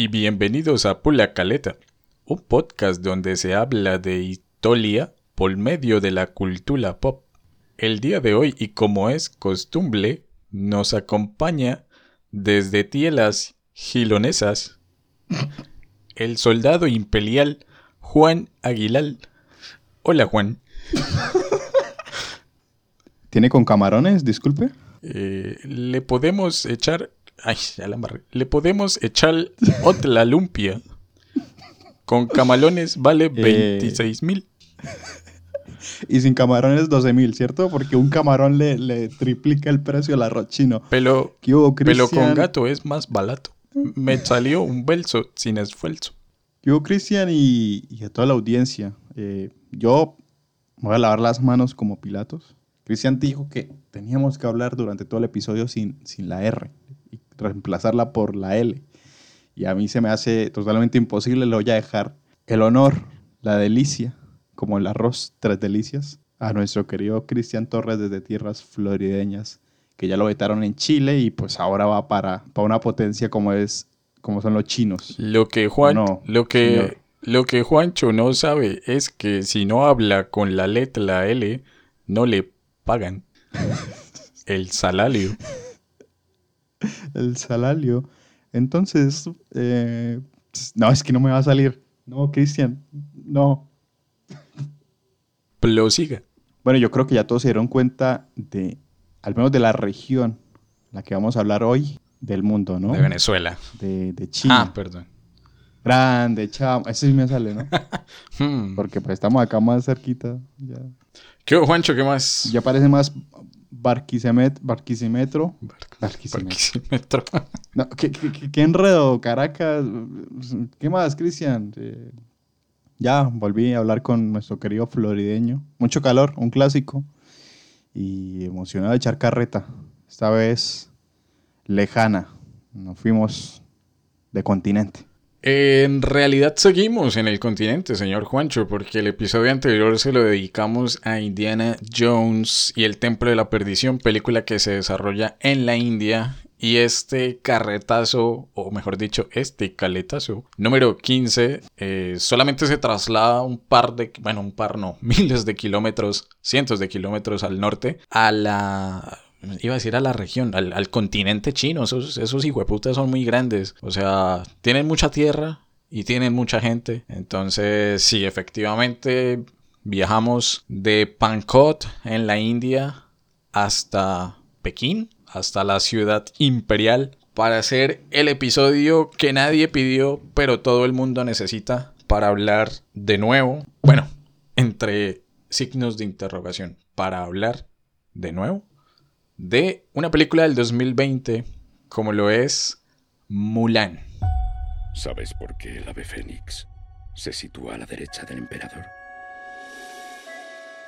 Y bienvenidos a Pula Caleta, un podcast donde se habla de historia por medio de la cultura pop. El día de hoy, y como es costumbre, nos acompaña desde tielas gilonesas el soldado imperial Juan Aguilar. Hola Juan. ¿Tiene con camarones? Disculpe. Eh, le podemos echar. Ay, ya la embarré. Le podemos echar otra lumpia. Con camalones vale 26 mil. Y sin camarones 12 mil, ¿cierto? Porque un camarón le, le triplica el precio al arroz chino. Pero, ¿Qué hubo, pero con gato es más barato. Me salió un bolso sin esfuerzo. ¿Qué hubo, Cristian? Y, y a toda la audiencia. Eh, yo voy a lavar las manos como Pilatos. Cristian dijo que teníamos que hablar durante todo el episodio sin, sin la R reemplazarla por la L. Y a mí se me hace totalmente imposible. Le voy a dejar el honor, la delicia, como el arroz tres delicias, a nuestro querido Cristian Torres desde tierras florideñas, que ya lo vetaron en Chile y pues ahora va para, para una potencia como es como son los chinos. Lo que Juan, No, lo que, señor. lo que Juancho no sabe es que si no habla con la letra L, no le pagan el salario. el salario. Entonces, eh, no, es que no me va a salir. No, Cristian, no. Prosiga. Bueno, yo creo que ya todos se dieron cuenta de, al menos de la región, la que vamos a hablar hoy, del mundo, ¿no? De Venezuela. De, de China. Ah, perdón. Grande, chamo. Ese sí me sale, ¿no? Hmm. Porque pues estamos acá más cerquita. Ya, ¿Qué Juancho? ¿Qué más? ya parece más barquisimet, barquisimetro. Barquisimetro. Barquisimetro. No, ¿qué, qué, qué- qué enredo, Caracas? ¿Qué más, Cristian? Eh, ya volví a hablar con nuestro querido florideño. Mucho calor, un clásico. Y emocionado de echar carreta. Esta vez lejana. Nos fuimos de continente. En realidad seguimos en el continente, señor Juancho, porque el episodio anterior se lo dedicamos a Indiana Jones y el Templo de la Perdición, película que se desarrolla en la India. Y este carretazo, o mejor dicho, este caletazo, número 15, eh, solamente se traslada un par de, bueno, un par no, miles de kilómetros, cientos de kilómetros al norte, a la Iba a decir a la región, al, continente chino. Esos, esos hijueputas son muy grandes. O sea, tienen mucha tierra y tienen mucha gente. Entonces, sí, efectivamente, viajamos de Pankot en la India hasta Pekín, hasta la ciudad imperial, para hacer el episodio que nadie pidió, pero todo el mundo necesita para hablar de nuevo. Bueno, entre signos de interrogación, para hablar de nuevo de una película del 2020 como lo es Mulan. ¿Sabes por qué el ave fénix se sitúa a la derecha del emperador?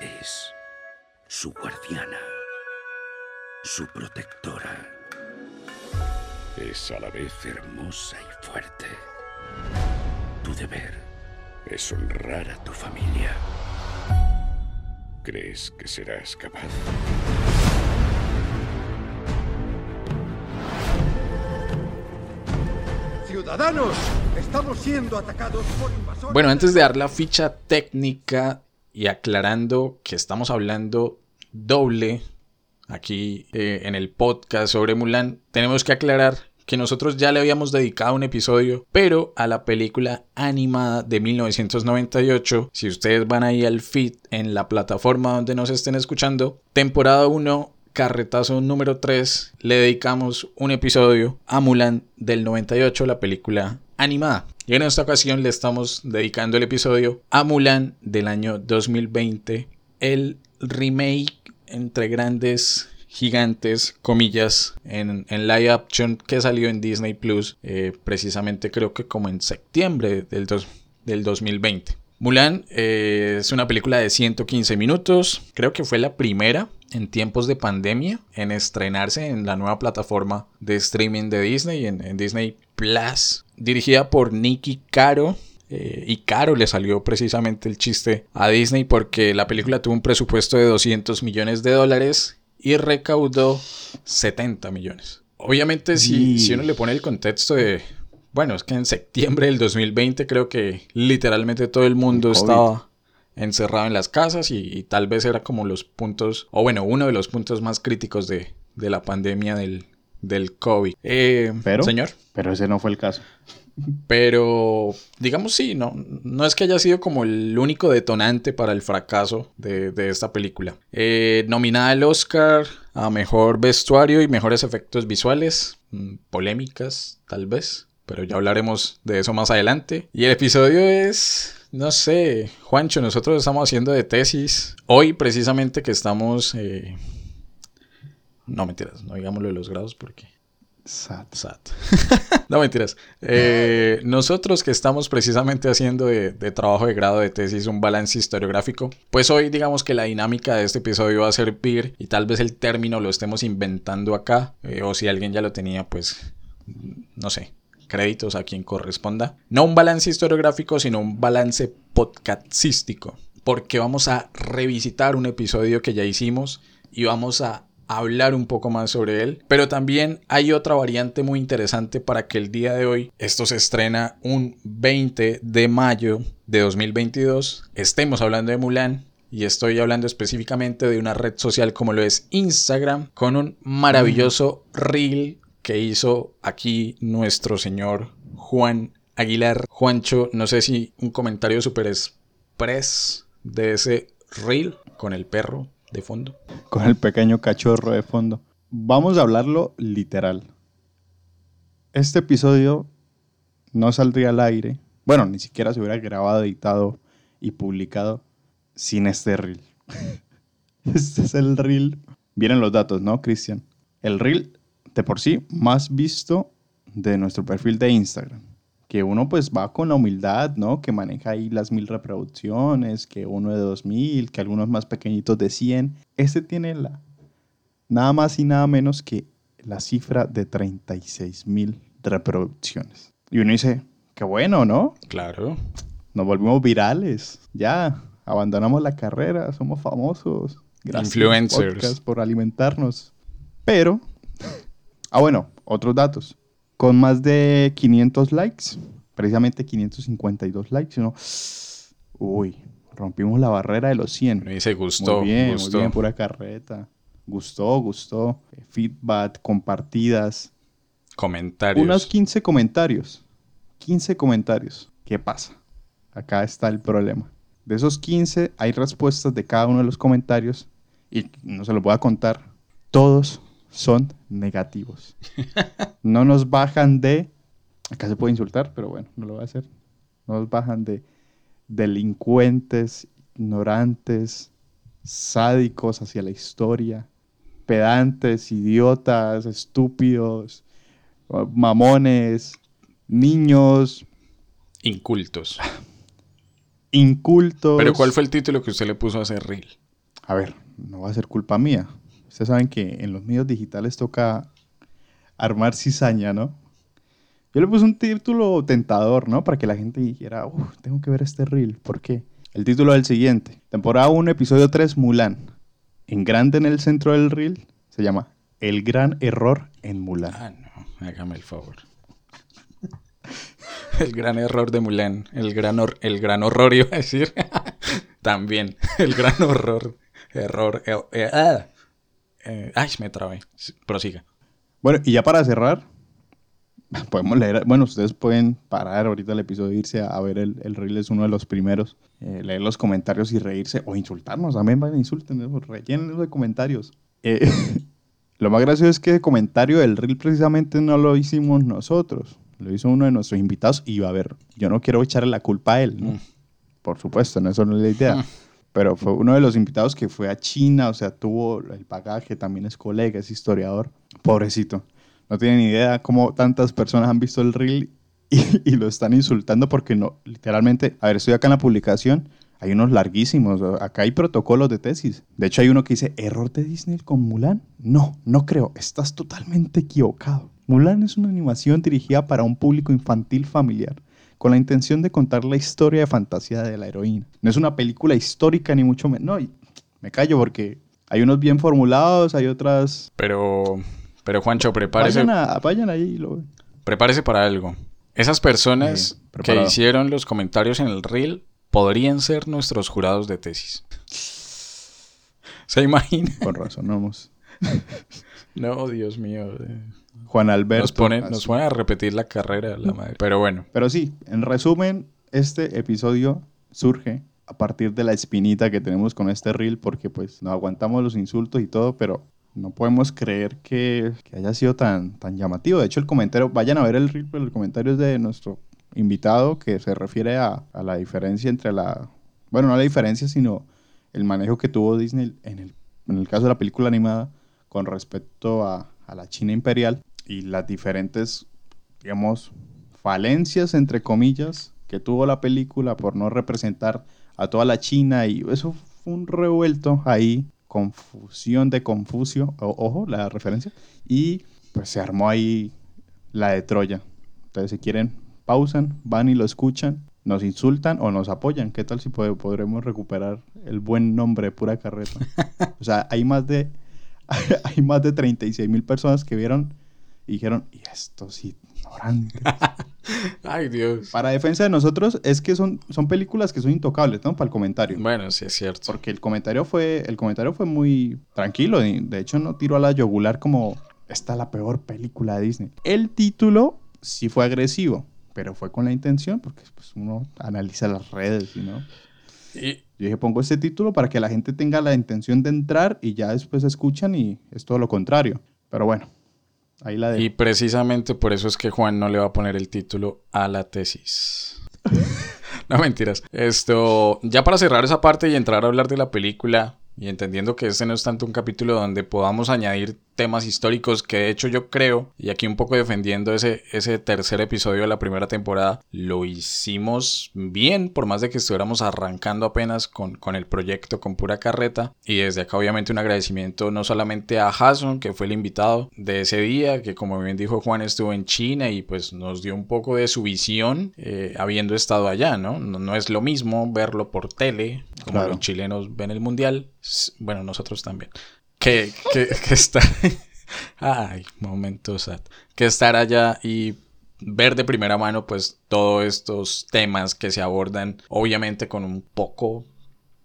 Es su guardiana, su protectora. Es a la vez hermosa y fuerte. Tu deber es honrar a tu familia. ¿Crees que serás capaz? Ciudadanos, estamos siendo atacados por invasores. Bueno, antes de dar la ficha técnica y aclarando que estamos hablando doble aquí eh, en el podcast sobre Mulan, tenemos que aclarar que nosotros ya le habíamos dedicado un episodio, pero a la película animada de 1998, si ustedes van ahí al feed en la plataforma donde nos estén escuchando, temporada 1, carretazo número 3, le dedicamos un episodio a Mulan del 98, la película animada. Y en esta ocasión le estamos dedicando el episodio a Mulan del año 2020, el remake entre grandes gigantes, comillas, en, en live action que salió en Disney Plus, eh, precisamente creo que como en septiembre del, dos- del 2020. Mulan eh, es una película de 115 minutos, creo que fue la primera en tiempos de pandemia en estrenarse en la nueva plataforma de streaming de Disney, en, en Disney Plus, dirigida por Nicky Caro, eh, y caro le salió precisamente el chiste a Disney porque la película tuvo un presupuesto de 200 millones de dólares y recaudó 70 millones. Obviamente si, si uno le pone el contexto de Bueno, es que en septiembre del 2020 creo que literalmente todo el mundo El estaba encerrado en las casas y, y tal vez era como los puntos, o bueno, uno de los puntos más críticos de, de la pandemia del, del COVID. Eh, Pero- Señor. Pero ese no fue el caso. Pero, digamos, sí, no, no es que haya sido como el único detonante para el fracaso de, de esta película. Eh, nominada al Oscar a mejor vestuario y mejores efectos visuales, mm, polémicas, tal vez, pero ya hablaremos de eso más adelante. Y el episodio es, no sé, Juancho, nosotros estamos haciendo de tesis. Hoy, precisamente, que estamos. eh, No mentiras, no digámoslo de los grados porque. Sat. Sat. no mentiras. Eh, nosotros que estamos precisamente haciendo de, de trabajo de grado de tesis un balance historiográfico, pues hoy digamos que la dinámica de este episodio va a servir y tal vez el término lo estemos inventando acá, eh, o si alguien ya lo tenía, pues no sé, créditos a quien corresponda. No un balance historiográfico, sino un balance podcastístico, porque vamos a revisitar un episodio que ya hicimos y vamos a hablar un poco más sobre él. Pero también hay otra variante muy interesante para que el día de hoy, esto se estrena un 20 de mayo de 2022, estemos hablando de Mulan. Y estoy hablando específicamente de una red social como lo es Instagram, con un maravilloso reel que hizo aquí nuestro señor Juan Aguilar. Juancho, no sé si un comentario super express de ese reel con el perro de fondo. Con el pequeño cachorro de fondo. Vamos a hablarlo literal. Este episodio no saldría al aire. Bueno, ni siquiera se hubiera grabado, editado y publicado sin este reel. Este es el reel. Vienen los datos, ¿no, Cristian? El reel de por sí más visto de nuestro perfil de Instagram. Que uno pues va con la humildad, ¿no? Que maneja ahí las mil reproducciones, que uno de dos mil, que algunos más pequeñitos de 100. Este tiene la nada más y nada menos que la cifra de 36 mil reproducciones. Y uno dice, qué bueno, ¿no? Claro. Nos volvimos virales. Ya, abandonamos la carrera, somos famosos. Influencers. podcast, por alimentarnos. Pero, ah, bueno, otros datos. Con más de 500 likes, precisamente 552 likes, ¿no? Uy, rompimos la barrera de los 100. Me dice gustó, muy bien, gustó. muy bien, pura carreta. Gustó, gustó. Eh, Feedback, compartidas. Comentarios. Unos 15 comentarios. 15 comentarios. ¿Qué pasa? Acá está el problema. De esos 15 hay respuestas de cada uno de los comentarios y no se los voy a contar. Todos son negativos. No nos bajan de... Acá se puede insultar, pero bueno, no lo voy a hacer. No nos bajan de delincuentes, ignorantes, sádicos hacia la historia, pedantes, idiotas, estúpidos, mamones, niños, Incultos. incultos. Pero ¿cuál fue el título que usted le puso a ese reel? A ver, no va a ser culpa mía. Ustedes saben que en los medios digitales toca armar cizaña, ¿no? Yo le puse un título tentador, ¿no? Para que la gente dijera, "Uf, tengo que ver este reel. ¿Por qué? El título es el siguiente. Temporada 1, episodio 3, Mulan. En grande en el centro del reel se llama El gran error en Mulan. Ah, no, hágame el favor. El gran error de Mulan. El gran, el gran horror, iba a decir. También. El gran horror. Error. eh, eh, ah. Eh, ay, me trabé. Prosiga. Bueno, y ya para cerrar, podemos leer, bueno, ustedes pueden parar ahorita el episodio, irse a, a ver el, el reel, es uno de los primeros, eh, leer los comentarios y reírse, o insultarnos, también van a insulten, ¿no? rellenen de comentarios. Eh, lo más gracioso es que el comentario del reel precisamente no lo hicimos nosotros, lo hizo uno de nuestros invitados y va a ver, yo no quiero echarle la culpa a él, ¿no? Mm. Por supuesto, no, eso no es la idea. Mm. Pero fue uno de los invitados que fue a China, o sea, tuvo el bagaje, también es colega, es historiador. Pobrecito. No tiene ni idea cómo tantas personas han visto el reel y, y lo están insultando porque no, literalmente, a ver, estoy acá en la publicación, hay unos larguísimos, acá hay protocolos de tesis. De hecho, hay uno que dice, ¿error de Disney con Mulan? No, no creo, estás totalmente equivocado. Mulan es una animación dirigida para un público infantil familiar con la intención de contar la historia de fantasía de la heroína. No es una película histórica ni mucho menos. No, y me callo porque hay unos bien formulados, hay otras... Pero, pero Juancho, prepárese, Vayan, a- vayan ahí y lo ven. prepárese para algo. Esas personas Eh, que hicieron los comentarios en el reel podrían ser nuestros jurados de tesis. ¿Se imagina? Con razón, vamos. No, Dios mío. eh. Juan Alberto. Nos nos ponen a repetir la carrera, la madre. Pero bueno, Pero sí, en resumen, este episodio surge a partir de la espinita que tenemos con este reel, porque pues no aguantamos los insultos y todo, pero no podemos creer que, que haya sido tan, tan llamativo. De hecho, el comentario, vayan a ver el reel, pero el comentario es de nuestro invitado que se refiere a, a la diferencia entre la, bueno, no la diferencia, sino el manejo que tuvo Disney en el, en el caso de la película animada con respecto a, a la China imperial y las diferentes, digamos, falencias, entre comillas, que tuvo la película por no representar a toda la China y eso fue un revuelto ahí, confusión de Confucio, o- ojo, la referencia, y pues se armó ahí la de Troya. Entonces, si quieren, pausan, van y lo escuchan, nos insultan o nos apoyan. ¿Qué tal si pod- podremos recuperar el buen nombre de pura carreta? O sea, hay más de, hay más de 36 mil personas que vieron y dijeron, y estos ignorantes. ay Dios. Para defensa de nosotros es que son, son películas que son intocables, ¿no? Para el comentario. Bueno, sí es cierto. Porque el comentario fue, el comentario fue muy tranquilo. De hecho, no tiró a la yugular como esta es la peor película de Disney. El título sí fue agresivo, pero fue con la intención, porque pues, uno analiza las redes, y ¿no? Y, Yo dije, pongo este título para que la gente tenga la intención de entrar y ya después escuchan y es todo lo contrario. Pero bueno, ahí la y de... precisamente por eso es que Juan no le va a poner el título a la tesis. no mentiras. Esto, ya para cerrar esa parte y entrar a hablar de la película, y entendiendo que este no es tanto un capítulo donde podamos añadir temas históricos, que de hecho yo creo, y aquí un poco defendiendo ese, ese tercer episodio de la primera temporada, lo hicimos bien, por más de que estuviéramos arrancando apenas con, con el proyecto con pura carreta. Y desde acá obviamente un agradecimiento no solamente a Jason, que fue el invitado de ese día, que como bien dijo Juan estuvo en China y pues nos dio un poco de su visión eh, habiendo estado allá, ¿no? ¿no? no es lo mismo verlo por tele, como Claro. los chilenos ven el mundial, bueno, nosotros también, que, que, estar, ay, momento que estar allá y ver de primera mano pues todos estos temas que se abordan, obviamente con un poco,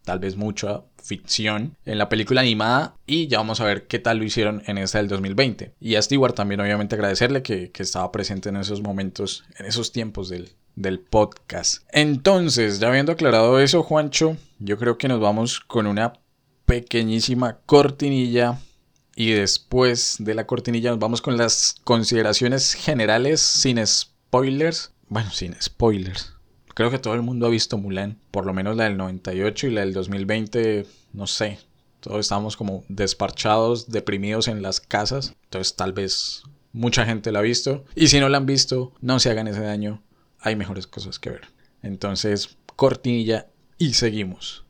tal vez mucha ficción en la película animada y ya vamos a ver qué tal lo hicieron en esta del 2020. Y a Stewart también obviamente agradecerle que, que estaba presente en esos momentos, en esos tiempos del, del podcast. Entonces, ya habiendo aclarado eso, Juancho, yo creo que nos vamos con una pequeñísima cortinilla y después de la cortinilla nos vamos con las consideraciones generales sin spoilers. Bueno, sin spoilers. Creo que todo el mundo ha visto Mulan, por lo menos la del 98 y la del 2020, no sé. Todos estamos como desparchados, deprimidos en las casas. Entonces tal vez mucha gente la ha visto. Y si no la han visto, no se hagan ese daño. Hay mejores cosas que ver. Entonces, cortinilla y seguimos.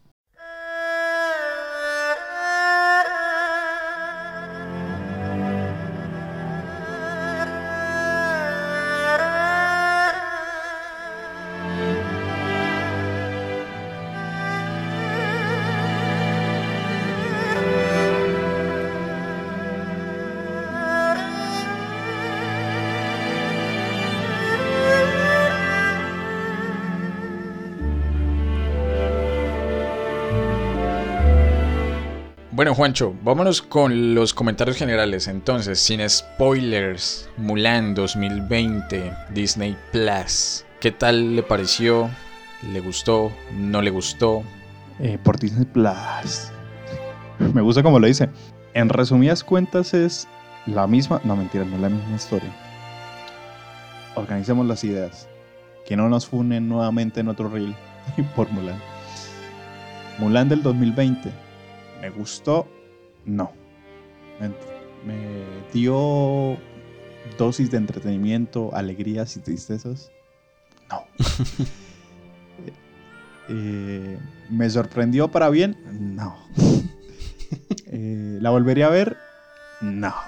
Bueno, Juancho, vámonos con los comentarios generales. Entonces, sin spoilers, Mulan 2020, Disney Plus. ¿Qué tal le pareció? ¿Le gustó? ¿No le gustó? Eh, por Disney Plus. Me gusta como lo dice. En resumidas cuentas es la misma... No, mentira, no es la misma historia. Organicemos las ideas. Que no nos funen nuevamente en otro reel por Mulan. Mulan del 2020. ¿Me gustó? No. Me, me dio dosis de entretenimiento, alegrías y tristezas. No. Eh, ¿Me sorprendió para bien? No. Eh, ¿La volvería a ver? No.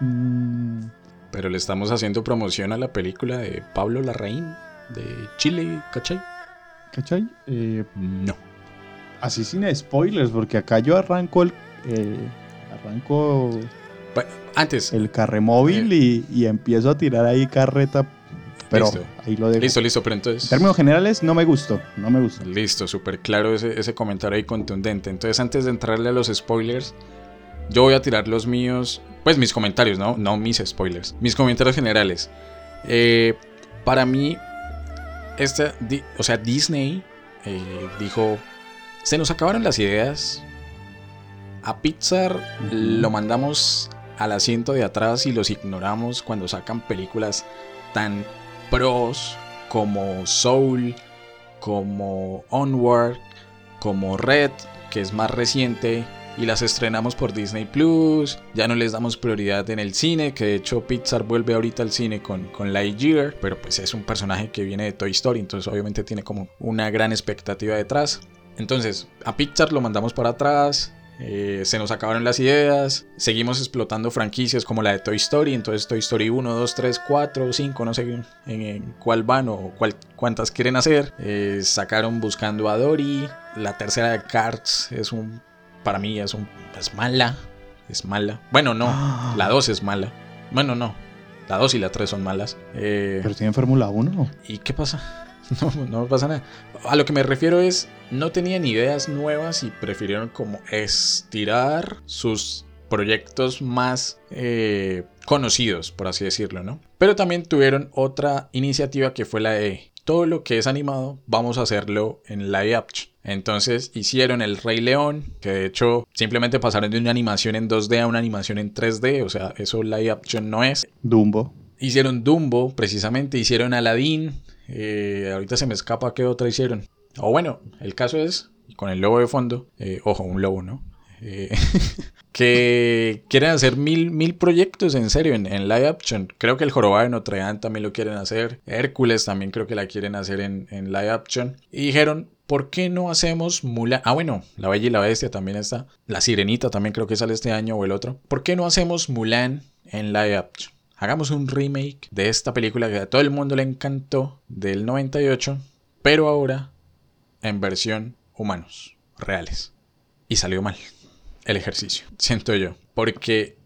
Mm, Pero le estamos haciendo promoción a la película de Pablo Larraín de Chile, ¿cachai? ¿Cachai? Eh, No. Así sin spoilers, porque acá yo arranco el, eh, arranco antes, el carremóvil y, y empiezo a tirar ahí carreta pero Listo. ahí lo dejo. Listo, listo, pero En entonces... términos generales, no me gustó. No me gustó. Listo, súper claro ese, ese comentario ahí contundente. Entonces, antes de entrarle a los spoilers, yo voy a tirar los míos, pues mis comentarios, ¿no? No mis spoilers, mis comentarios generales. Eh, para mí, esta, o sea, Disney eh, dijo, se nos acabaron las ideas. A Pixar lo mandamos al asiento de atrás y los ignoramos cuando sacan películas tan pros como Soul, como Onward, como Red, que es más reciente, y las estrenamos por Disney Plus. Ya no les damos prioridad en el cine, que de hecho Pixar vuelve ahorita al cine con, con Lightyear, pero pues es un personaje que viene de Toy Story, entonces obviamente tiene como una gran expectativa detrás. Entonces, a Pixar lo mandamos para atrás. eh, se nos acabaron las ideas. Seguimos explotando franquicias como la de Toy Story. Entonces, Toy Story 1, 2, 3, 4, 5, no sé en, en cuál van o cuál- cuántas quieren hacer. Eh, sacaron Buscando a Dory. La tercera de Cars es un. Para mí es un. Es mala. Es mala. Bueno, no. Ah. La 2 es mala. Bueno, no. La 2 y la 3 son malas. Eh, Pero tiene Fórmula 1. ¿Y qué pasa? No, no pasa nada. A lo que me refiero es, no tenían ideas nuevas y prefirieron como estirar sus proyectos más eh, conocidos, por así decirlo, ¿no? Pero también tuvieron otra iniciativa que fue la de todo lo que es animado, vamos a hacerlo en live action. Entonces hicieron El Rey León, que de hecho simplemente pasaron de una animación en 2D a una animación en 3D, o sea, eso live action no es. Dumbo. Hicieron Dumbo, precisamente, hicieron Aladdin. Eh, ahorita se me escapa qué otra hicieron. O bueno, el caso es, con el lobo de fondo, eh, ojo, un lobo, ¿no? Eh, que quieren hacer mil, mil proyectos en serio en, live action. Creo que el Jorobado de Notre Dame también lo quieren hacer. Hércules también creo que la quieren hacer en, en live action. Y dijeron, ¿por qué no hacemos Mulan? Ah, bueno, La Bella y la Bestia también está. La Sirenita también creo que sale este año o el otro. ¿Por qué no hacemos Mulan en live action? Hagamos un remake de esta película que a todo el mundo le encantó del 98, pero ahora en versión humanos, reales. Y salió mal el ejercicio, siento yo. Porque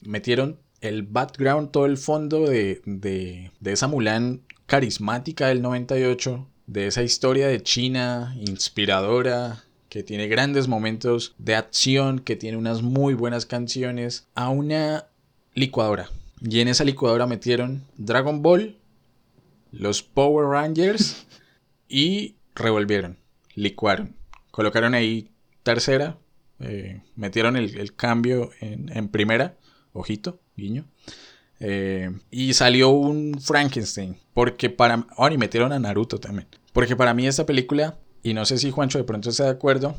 metieron el background, todo el fondo de, de, de esa Mulan carismática del 98, de esa historia de China inspiradora, que tiene grandes momentos de acción, que tiene unas muy buenas canciones, a una licuadora. Y en esa licuadora metieron Dragon Ball, los Power Rangers y revolvieron, licuaron. Colocaron ahí tercera, eh, metieron el, cambio en, en primera, ojito, guiño. eh, y salió un Frankenstein. Porque para. Oh, y metieron a Naruto también. Porque para mí esta película, y no sé si Juancho de pronto está de acuerdo,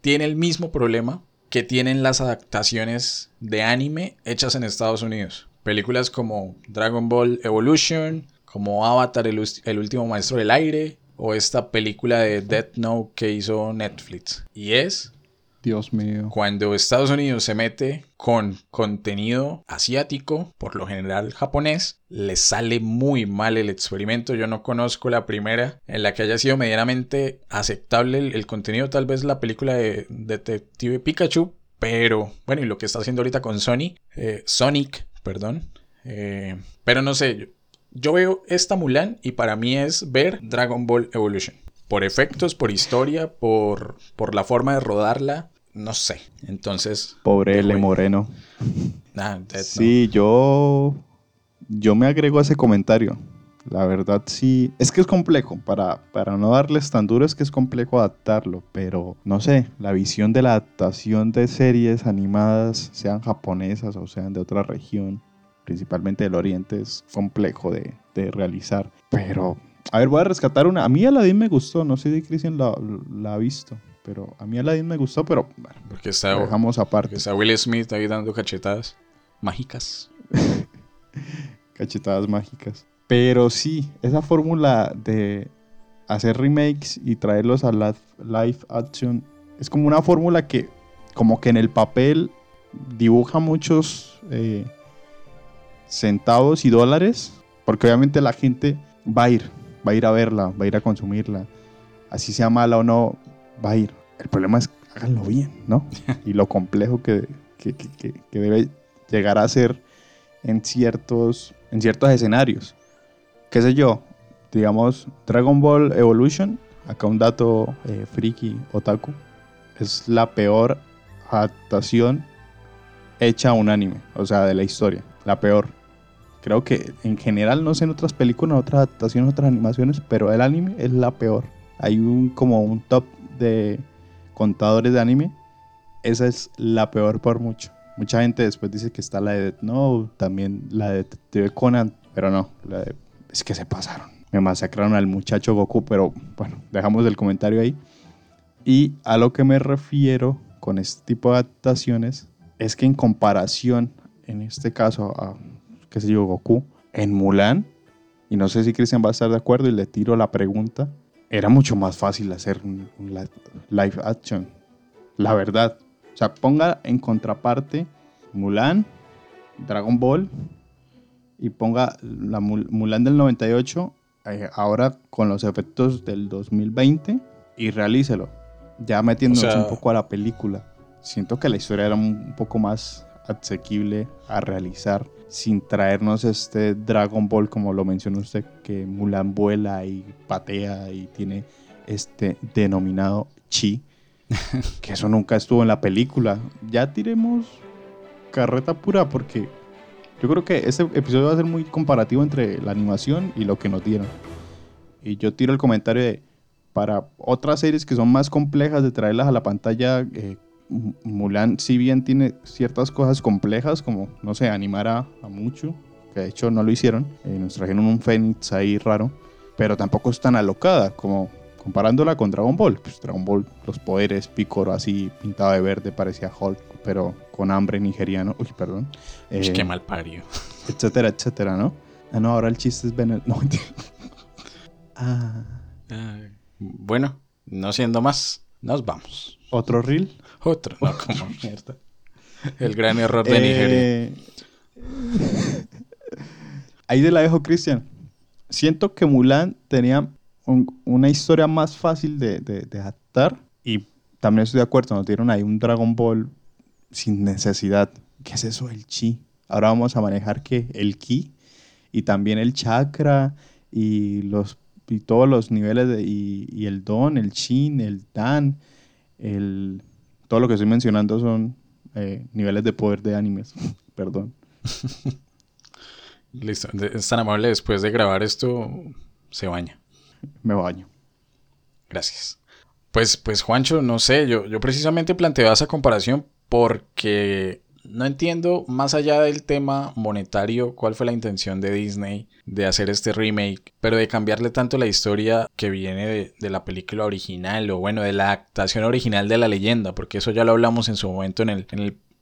tiene el mismo problema que tienen las adaptaciones de anime hechas en Estados Unidos. Películas como Dragon Ball Evolution, como Avatar, el, último maestro del aire, o esta película de Death Note que hizo Netflix. Y es Dios mío. cuando Estados Unidos se mete con contenido asiático, por lo general japonés, le sale muy mal el experimento. Yo no conozco la primera en la que haya sido medianamente aceptable el, el contenido, tal vez la película de Detective Pikachu, pero bueno, y lo que está haciendo ahorita con Sony, eh, Sonic, perdón. Eh, pero no sé, yo, yo veo esta Mulan y para mí es ver Dragon Ball Evolution. Por efectos, por historia, por, por la forma de rodarla, no sé. Entonces, Pobre L. Moreno. Death Sí, yo. Yo me agrego a ese comentario. La verdad, sí. Es que es complejo. Para, para no darles tan duro, es que es complejo adaptarlo. Pero no sé, la visión de la adaptación de series animadas, sean japonesas o sean de otra región, principalmente del oriente, es complejo de, de realizar. Pero, a ver, voy a rescatar una. A mí Aladdin me gustó. No sé si Cristian la, la ha visto. Pero a mí Aladdin me gustó, pero bueno, No. Porque está, lo dejamos aparte. porque está Will Smith ahí dando cachetadas mágicas. cachetadas mágicas. Pero sí, esa fórmula de hacer remakes y traerlos a la- live action es como una fórmula que, como que en el papel dibuja muchos eh, centavos y dólares, porque obviamente la gente va a ir, va a ir a verla, va a ir a consumirla. Así sea mala o no, va a ir. El problema es háganlo bien, ¿no? y lo complejo que, que- que- que- que debe llegar a ser en ciertos, en ciertos escenarios. Qué sé yo, digamos, Dragon Ball Evolution, acá un dato eh, friki otaku, es la peor adaptación hecha a un anime, o sea, de la historia, la peor. Creo que en general, no sé en otras películas, otras adaptaciones, otras animaciones, pero el anime es la peor. Hay un como un top de contadores de anime, esa es la peor por mucho. Mucha gente después dice que está la de Death Note, también la de Detective Conan, pero no, la de- es que se pasaron. Me masacraron al muchacho Goku, pero bueno, dejamos el comentario ahí. Y a lo que me refiero con este tipo de adaptaciones es que en comparación, en este caso, a, qué sé yo, Goku, en Mulan, y no sé si Cristian va a estar de acuerdo y le tiro la pregunta, era mucho más fácil hacer un, un li- live action. La verdad. O sea, ponga en contraparte Mulan, Dragon Ball, y ponga la Mul- Mulan del 98 eh, ahora con los efectos del 2020 y realícelo. Ya metiéndonos O sea- un poco a la película. Siento que la historia era un poco más asequible a realizar sin traernos este Dragon Ball como lo mencionó usted que Mulan vuela y patea y tiene este denominado chi que eso nunca estuvo en la película ya tiremos carreta pura porque yo creo que este episodio va a ser muy comparativo entre la animación y lo que nos dieron y yo tiro el comentario de para otras series que son más complejas de traerlas a la pantalla eh, Mulan, si bien tiene ciertas cosas complejas, como, no sé, animar a, a Mucho, que de hecho no lo hicieron, eh, nos trajeron un Fénix ahí raro, pero tampoco es tan alocada como comparándola con Dragon Ball. Pues Dragon Ball, los poderes, Picoro así pintado de verde, parecía Hulk, pero con hambre nigeriano, uy, perdón, eh, qué mal parió. etcétera, etcétera, ¿no? Ah, no, ahora el chiste es Benel. No, ah, Ay, Bueno, no siendo más, nos vamos. otro reel. Otro, no, como mierda. El gran error de Nigeria. Eh, Ahí te la dejo, Cristian. Siento que Mulan tenía un- una historia más fácil de, de- de adaptar y también estoy de acuerdo, nos dieron ahí un Dragon Ball sin necesidad. ¿Qué es eso del chi? Ahora vamos a manejar que el ki y también el chakra y los y todos los niveles de, y, y el don, el chin, el dan, el todo lo que estoy mencionando son eh, niveles de poder de animes. Perdón. Listo. Es tan amable después de grabar esto, se baña. Me baño. Gracias. Pues, pues Juancho, no sé, yo, yo precisamente planteo esa comparación porque no entiendo, más allá del tema monetario, cuál fue la intención de Disney de hacer este remake, pero de cambiarle tanto la historia que viene de, de la película original, o bueno, de la adaptación original de la leyenda, porque eso ya lo hablamos en su momento en el,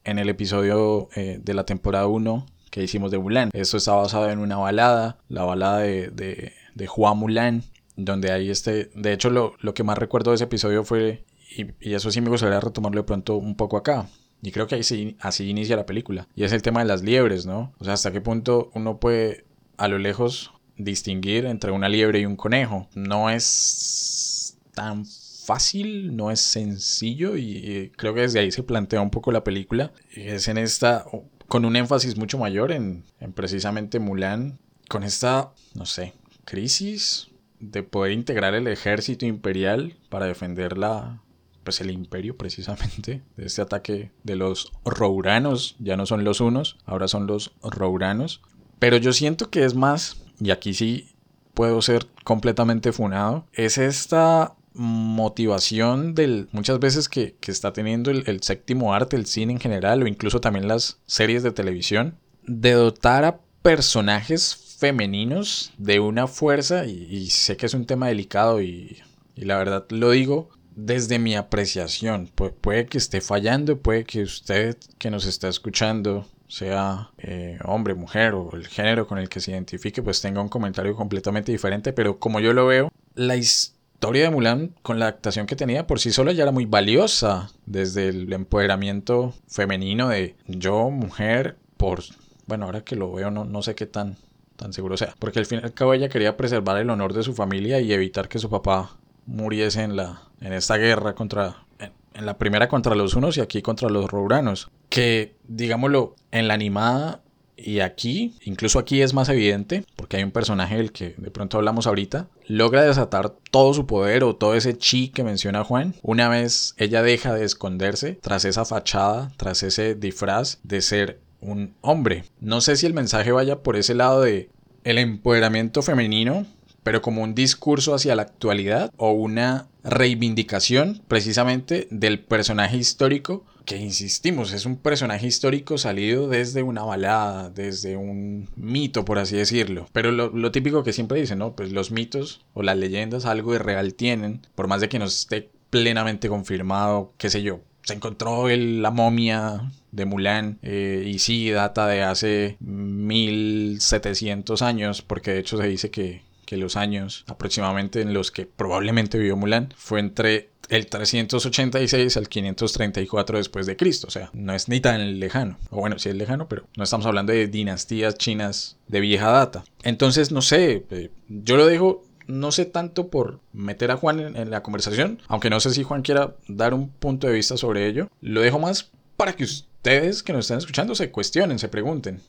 en el, episodio eh, de la temporada 1 que hicimos de Mulan. Esto está basado en una balada, la balada de, de, de Juan Mulan, donde hay este, de hecho lo, lo que más recuerdo de ese episodio fue, y, eso sí me gustaría retomarlo de pronto un poco acá, y creo que ahí sí, así inicia la película, y es el tema de las liebres, ¿no? O sea, hasta qué punto uno puede a lo lejos distinguir entre una liebre y un conejo. No es tan fácil, no es sencillo y creo que desde ahí se plantea un poco la película. Es en esta, con un énfasis mucho mayor en, en precisamente Mulan, con esta, no sé, crisis de poder integrar el ejército imperial para defender la, pues el imperio precisamente de este ataque de los rouranos, ya no son los unos, ahora son los rouranos. Pero yo siento que es más, y aquí sí puedo ser completamente funado, es esta motivación del muchas veces que, que está teniendo el, séptimo arte, el cine en general, o incluso también las series de televisión, de dotar a personajes femeninos de una fuerza, y, sé que es un tema delicado y la verdad lo digo desde mi apreciación. Pu- puede que esté fallando, puede que usted que nos está escuchando sea eh, hombre, mujer o el género con el que se identifique, pues tenga un comentario completamente diferente, pero como yo lo veo, la historia de Mulan con la adaptación que tenía por sí sola ya era muy valiosa, desde el empoderamiento femenino de yo, mujer, por, bueno, ahora que lo veo no, no sé qué tan, tan seguro sea, porque al fin y al cabo ella quería preservar el honor de su familia y evitar que su papá muriese en, la, en esta guerra contra, en, la primera contra los unos y aquí contra los rouranos. Que, digámoslo, en la animada Y aquí, incluso aquí es más evidente, porque hay un personaje del que de pronto hablamos ahorita, logra desatar todo su poder o todo ese chi que menciona Juan. Una vez ella deja de esconderse tras esa fachada, tras ese disfraz de ser un hombre. No sé si el mensaje vaya por ese lado de el empoderamiento femenino, pero como un discurso hacia la actualidad o una reivindicación precisamente del personaje histórico que insistimos, es un personaje histórico salido desde una balada, desde un mito, por así decirlo. Pero lo, típico que siempre dicen, ¿no? Pues los mitos o las leyendas algo de real tienen, por más de que no esté plenamente confirmado, qué sé yo. Se encontró la momia de Mulan eh, y sí data de hace 1700 años, porque de hecho se dice que, que los años aproximadamente en los que probablemente vivió Mulan fue entre el 386 al 534 después de Cristo, o sea, no es ni tan lejano, o bueno, sí es lejano, pero no estamos hablando de dinastías chinas de vieja data. Entonces, no sé, eh, yo lo dejo no sé tanto por meter a Juan en, la conversación, aunque no sé si Juan quiera dar un punto de vista sobre ello, lo dejo más para que ustedes que nos están escuchando se cuestionen, se pregunten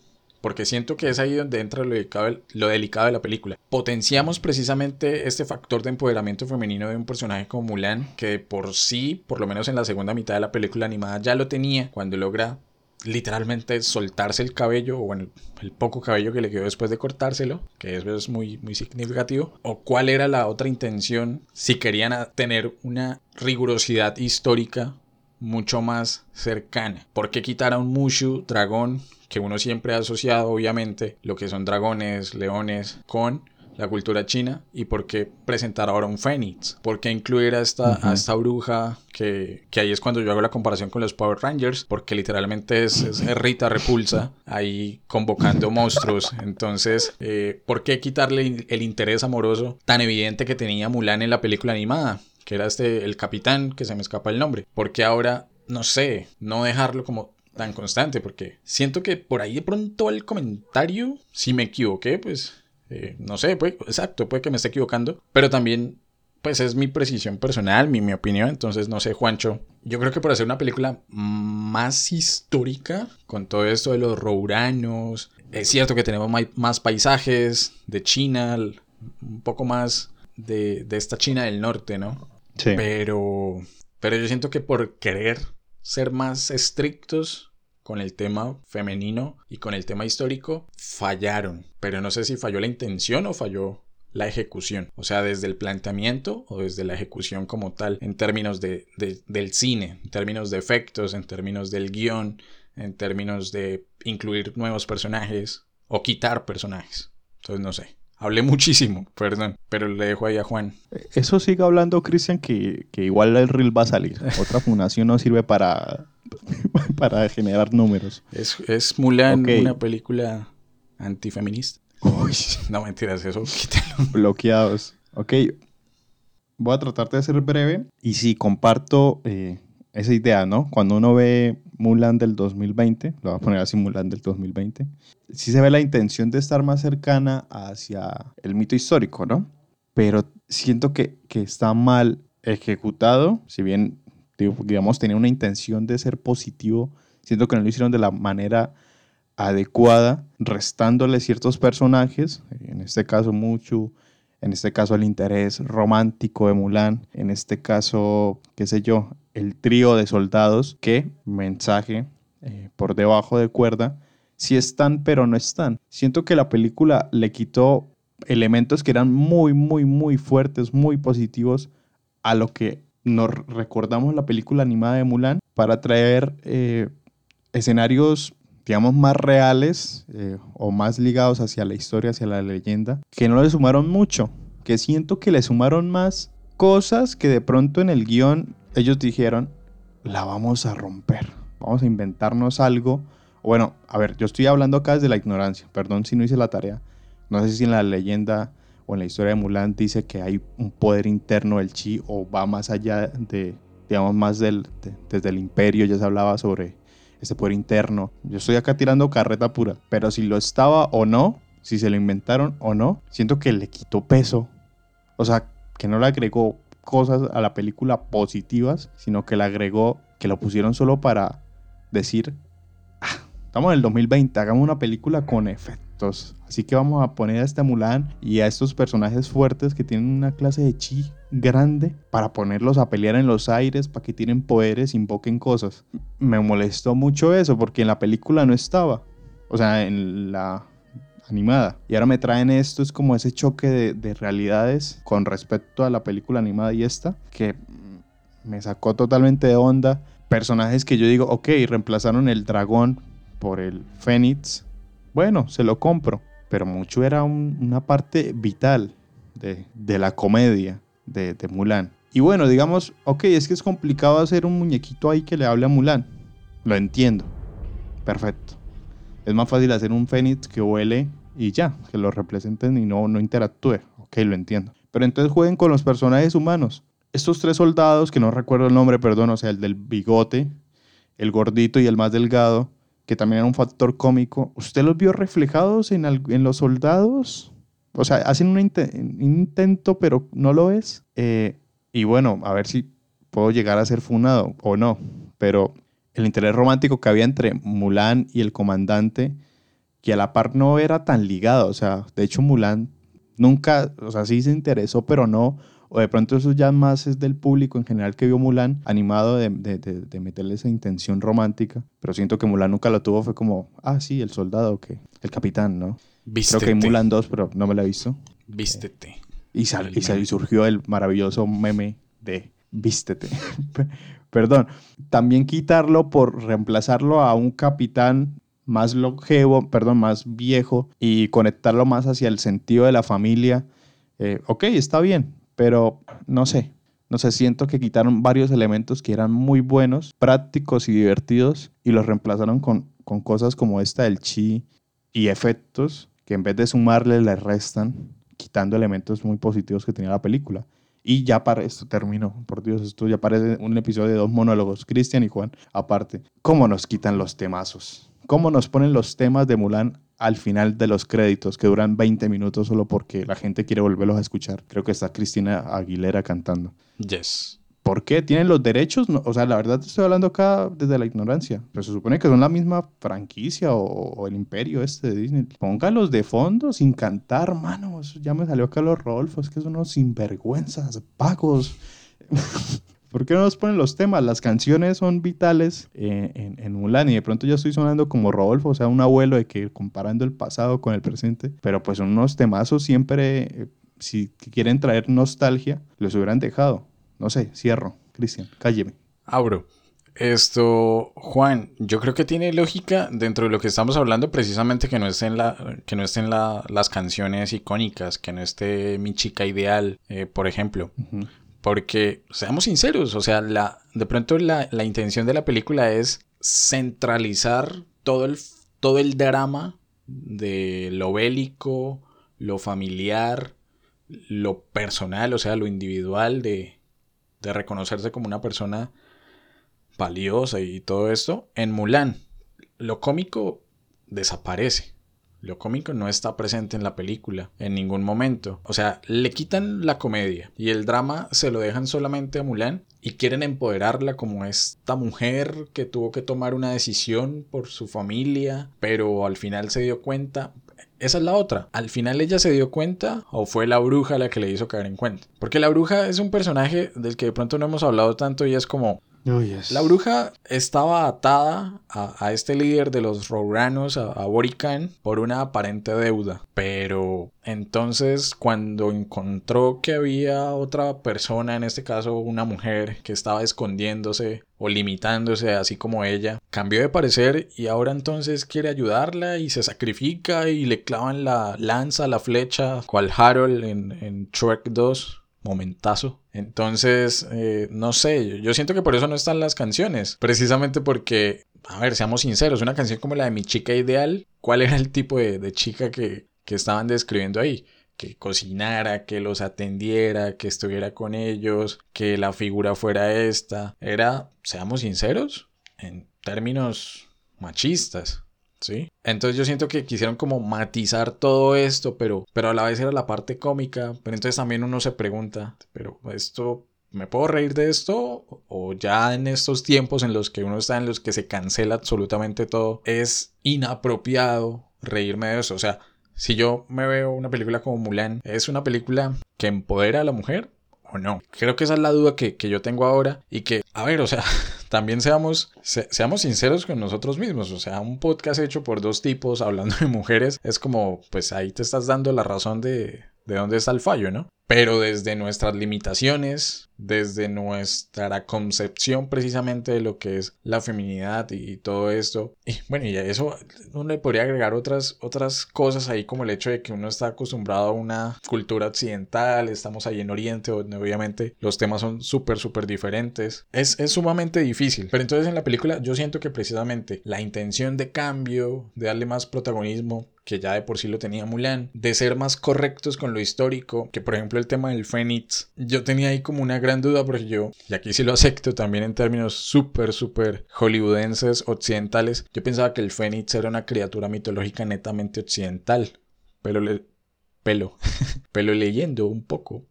porque siento que es ahí donde entra lo delicado, de la película. Potenciamos precisamente este factor de empoderamiento femenino de un personaje como Mulan, que por sí, por lo menos en la segunda mitad de la película animada, ya lo tenía cuando logra literalmente soltarse el cabello, o bueno, el poco cabello que le quedó después de cortárselo, que eso es muy, muy significativo, o cuál era la otra intención, si querían tener una rigurosidad histórica mucho más cercana. ¿Por qué quitar a un Mushu dragón que uno siempre ha asociado obviamente lo que son dragones, leones con la cultura china y por qué presentar ahora un Fénix, por qué incluir a esta, a esta bruja que, que, ahí es cuando yo hago la comparación con los Power Rangers, porque literalmente es, Rita Repulsa ahí convocando monstruos, entonces, eh, ¿por qué quitarle el interés amoroso tan evidente que tenía Mulan en la película animada? Que era este, el capitán, que se me escapa el nombre, porque ahora, no sé, no dejarlo como tan constante, porque siento que por ahí de pronto el comentario, si me equivoqué, pues eh, no sé, pues, exacto, puede que me esté equivocando, pero también pues es mi precisión personal, mi, mi opinión, entonces no sé, Juancho, yo creo que por hacer una película más histórica, con todo esto de los rouranos, es cierto que tenemos más paisajes de China, un poco más de, de esta China del norte, ¿no? Sí. Pero, pero yo siento que por querer ser más estrictos con el tema femenino y con el tema histórico, fallaron. Pero no sé si falló la intención o falló la ejecución. O sea, desde el planteamiento o desde la ejecución como tal, en términos de, del cine, en términos de efectos, en términos del guion, en términos de incluir nuevos personajes o quitar personajes. Entonces, no sé. Hablé muchísimo, perdón, pero le dejo ahí a Juan. Eso sigue hablando, Cristian, que, igual el reel va a salir. Otra fundación no sirve para, para generar números. Es, es Mulan una película antifeminista. Uy, no mentiras, eso quítalo. Bloqueados. Ok, voy a tratar de ser breve. Y si comparto eh, esa idea, ¿no? Cuando uno ve Mulan del 2020, lo voy a poner así Mulan del 2020, sí se ve la intención de estar más cercana hacia el mito histórico, ¿no? Pero siento que, que está mal ejecutado, si bien, digamos, tenía una intención de ser positivo, siento que no lo hicieron de la manera adecuada, restándole ciertos personajes, en este caso Muchu, en este caso el interés romántico de Mulan, en este caso, qué sé yo, el trío de soldados que, mensaje eh, por debajo de cuerda, si están pero no están. Siento que la película le quitó elementos que eran muy, muy, muy fuertes, muy positivos a lo que nos recordamos la película animada de Mulan para traer eh, escenarios, digamos, más reales eh, o más ligados hacia la historia, hacia la leyenda, que no le sumaron mucho, que siento que le sumaron más cosas que de pronto en el guion ellos dijeron, la vamos a romper, vamos a inventarnos algo. Bueno, a ver, yo estoy hablando acá desde la ignorancia, perdón si no hice la tarea. No sé si en la leyenda o en la historia de Mulan dice que hay un poder interno del chi o va más allá de, digamos, más del, desde el imperio, ya se hablaba sobre ese poder interno. Yo estoy acá tirando carreta pura, pero si lo estaba o no, si se lo inventaron o no, siento que le quitó peso. O sea, que no le agregó cosas a la película positivas, sino que le agregó que lo pusieron solo para decir, ah, estamos en el 2020, hagamos una película con efectos. Así que vamos a poner a este Mulan y a estos personajes fuertes que tienen una clase de chi grande para ponerlos a pelear en los aires, para que tienen poderes, invoquen cosas. Me molestó mucho eso porque en la película no estaba. O sea, en la animada. Y ahora me traen esto, es como ese choque de, de realidades con respecto a la película animada y esta, que me sacó totalmente de onda. Personajes que yo digo, ok, reemplazaron el dragón por el fénix. Bueno, se lo compro. Pero mucho era un- una parte vital de la comedia de, Mulan. Y bueno, digamos, ok, es que es complicado hacer un muñequito ahí que le hable a Mulan. Lo entiendo. Perfecto. Es más fácil hacer un fénix que huele y ya, que lo representen y no, no interactúe. Ok, lo entiendo. Pero entonces jueguen con los personajes humanos. Estos tres soldados, que no recuerdo el nombre, perdón, o sea, el del bigote, el gordito y el más delgado, que también era un factor cómico, ¿usted los vio reflejados en, en los soldados? O sea, hacen un, inte- un intento, pero no lo es. Eh, y bueno, a ver si puedo llegar a ser funado o no. Pero el interés romántico que había entre Mulan y el comandante, que a la par no era tan ligado. O sea, de hecho, Mulan nunca, o sea, sí se interesó, pero no. O de pronto eso ya más es del público en general que vio Mulan, animado de meterle esa intención romántica. Pero siento que Mulan nunca lo tuvo, fue como, ah, sí, el soldado, que el capitán, ¿no? Vístete. Creo que hay Mulan 2, pero no me la he visto. Vístete. Y, sal- y, sal- y surgió el maravilloso meme de vístete. Perdón. También quitarlo por reemplazarlo a un capitán más longevo, perdón, más viejo y conectarlo más hacia el sentido de la familia. Eh, ok, está bien, pero no sé. No sé, siento que quitaron varios elementos que eran muy buenos, prácticos y divertidos y los reemplazaron con, con cosas como esta del chi y efectos que en vez de sumarle le restan, quitando elementos muy positivos que tenía la película. Y ya para esto terminó, por Dios, esto ya parece un episodio de dos monólogos, Cristian y Juan, aparte. ¿Cómo nos quitan los temazos? ¿Cómo nos ponen los temas de Mulan al final de los créditos, que duran 20 minutos solo porque la gente quiere volverlos a escuchar? Creo que está Cristina Aguilera cantando. Yes. ¿Por qué? ¿Tienen los derechos? No, o sea, la verdad estoy hablando acá desde la ignorancia. Pero se supone que son la misma franquicia o, el imperio este de Disney. Póngalos de fondo sin cantar, mano. Eso ya me salió Carlos Rodolfo. Es que son unos sinvergüenzas, pagos. ¿Por qué no nos ponen los temas? Las canciones son vitales eh, en, en Mulan y de pronto ya estoy sonando como Rodolfo, o sea, un abuelo de que comparando el pasado con el presente, pero pues son unos temazos siempre, eh, si quieren traer nostalgia, los hubieran dejado. No sé, cierro. Cristian, cálleme. Abro. Esto, Juan, yo creo que tiene lógica dentro de lo que estamos hablando, precisamente que no estén, la, que no estén la- las canciones icónicas, que no esté mi chica ideal, eh, por ejemplo. Porque, seamos sinceros, o sea, la, de pronto la, la intención de la película es centralizar todo el, todo el drama de lo bélico, lo familiar, lo personal, o sea, lo individual de, de reconocerse como una persona valiosa y todo esto en Mulan. Lo cómico desaparece. Lo cómico no está presente en la película en ningún momento. O sea, le quitan la comedia y el drama se lo dejan solamente a Mulan y quieren empoderarla como esta mujer que tuvo que tomar una decisión por su familia, pero al final se dio cuenta. Esa es la otra. Al final ella se dio cuenta o fue la bruja la que le hizo caer en cuenta. Porque la bruja es un personaje del que de pronto no hemos hablado tanto y es como la bruja estaba atada a, a este líder de los Roranos, a, a por una aparente deuda. Pero entonces cuando encontró que había otra persona, en este caso una mujer, que estaba escondiéndose o limitándose así como ella, cambió de parecer y ahora entonces quiere ayudarla y se sacrifica y le clavan la lanza, la flecha, cual Harold en, en Shrek 2 momentazo. Entonces, eh, no sé, yo- siento que por eso no están las canciones. Precisamente porque, a ver, seamos sinceros, una canción como la de Mi chica ideal, ¿cuál era el tipo de, de chica que, que estaban describiendo ahí? Que cocinara, que los atendiera, que estuviera con ellos, que la figura fuera esta. Era, seamos sinceros, en términos machistas. ¿Sí? Entonces yo siento que quisieron como matizar todo esto, pero, pero a la vez era la parte cómica. Pero entonces también uno se pregunta, pero esto ¿me puedo reír de esto? O ya en estos tiempos en los que uno está en los que se cancela absolutamente todo, es inapropiado reírme de eso. O sea, si yo me veo una película como Mulan, ¿es una película que empodera a la mujer? ¿O no? Creo que esa es la duda que, yo tengo ahora y que, a ver, o sea, también seamos, seamos sinceros con nosotros mismos. O sea, un podcast hecho por dos tipos hablando de mujeres es como, pues ahí te estás dando la razón de, de dónde está el fallo, ¿no? Pero desde nuestras limitaciones, desde nuestra concepción precisamente de lo que es la feminidad y, todo esto. Y bueno, y a eso uno le podría agregar otras, otras cosas ahí como el hecho de que uno está acostumbrado a una cultura occidental, estamos ahí en Oriente, donde obviamente los temas son súper, súper diferentes. Es, es sumamente difícil. Pero entonces en la película yo siento que precisamente la intención de cambio, de darle más protagonismo, que ya de por sí lo tenía Mulan, de ser más correctos con lo histórico, que por ejemplo el tema del Fénix, yo tenía ahí como una gran duda porque yo, y aquí sí lo acepto también en términos súper, súper hollywoodenses, occidentales, yo pensaba que el Fénix era una criatura mitológica netamente occidental, pero le... pelo, pero leyendo un poco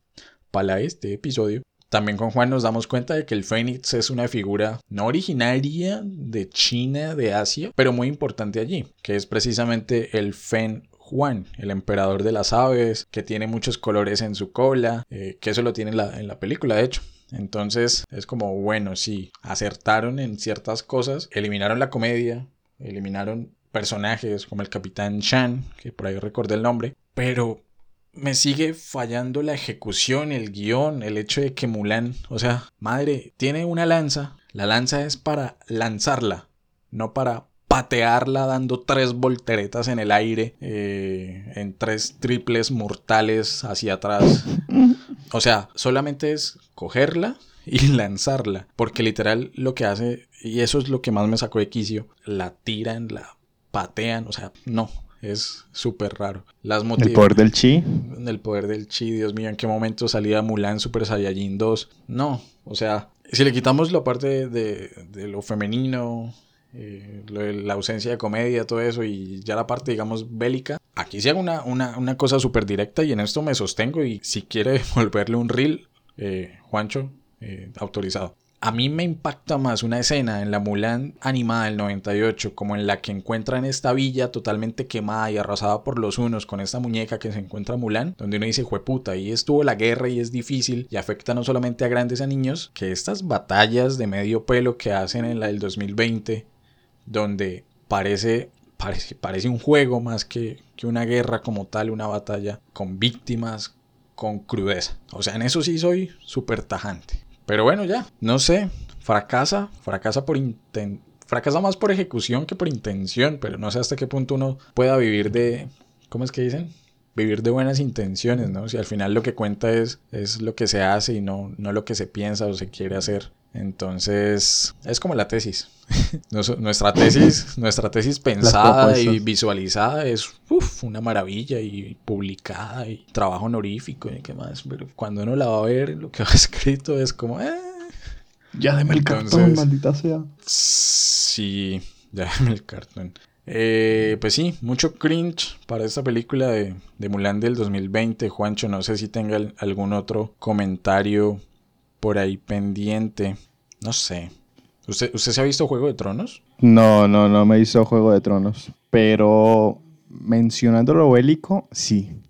para este episodio, también con Juan nos damos cuenta de que el Fénix es una figura no originaria de China, de Asia, pero muy importante allí, que es precisamente el Fen Juan, el emperador de las aves, que tiene muchos colores en su cola, eh, que eso lo tiene en la, en la película, de hecho. Entonces es como, bueno, sí, acertaron en ciertas cosas, eliminaron la comedia, eliminaron personajes como el capitán Shan, que por ahí recordé el nombre, pero me sigue fallando la ejecución, el guion, el hecho de que Mulan, o sea, madre, tiene una lanza, la lanza es para lanzarla, no para patearla dando tres volteretas en el aire, eh, en tres triples mortales hacia atrás. O sea, solamente es cogerla y lanzarla, porque literal lo que hace, y eso es lo que más me sacó de quicio, la tiran, la patean, o sea, no, es súper raro. Las el poder del chi. El poder del chi, Dios mío, ¿en qué momento salía Mulan Super Saiyajin 2? No, o sea, si le quitamos la parte de, lo femenino, eh, la ausencia de comedia, todo eso, y ya la parte, digamos, bélica, aquí sí hago una, una, cosa súper directa y en esto me sostengo y si quiere volverle un reel, eh, Juancho, eh, autorizado. A mí me impacta más una escena en la Mulan animada del 98, como en la que encuentran esta villa totalmente quemada y arrasada por los unos con esta muñeca que se encuentra Mulan, donde uno dice, jueputa, ahí estuvo la guerra y es difícil y afecta no solamente a grandes a niños, que estas batallas de medio pelo que hacen en la del 2020, donde parece Parece, parece, un juego más que, que, una guerra como tal, una batalla con víctimas, con crudeza. O sea, en eso sí soy súper tajante. Pero bueno, ya, no sé, fracasa, fracasa por inten fracasa más por ejecución que por intención, pero no sé hasta qué punto uno pueda vivir de, ¿cómo es que dicen? Vivir de buenas intenciones, ¿no? Si al final lo que cuenta es, es lo que se hace y no, no lo que se piensa o se quiere hacer. Entonces, es como la tesis. nuestra tesis, nuestra tesis pensada y visualizada es una maravilla y publicada y trabajo honorífico y qué más. Pero cuando uno la va a ver, lo que va escrito es como, eh. Ya deme el cartón, maldita sea. Sí, ya deme el cartón. Eh, pues sí, mucho cringe para esta película de, de Mulan del 2020. Juancho, no sé si tenga algún otro comentario por ahí pendiente. No sé. ¿Usted, ¿Usted se ha visto Juego de Tronos? No, no, no me hizo Juego de Tronos. Pero mencionando lo bélico, sí.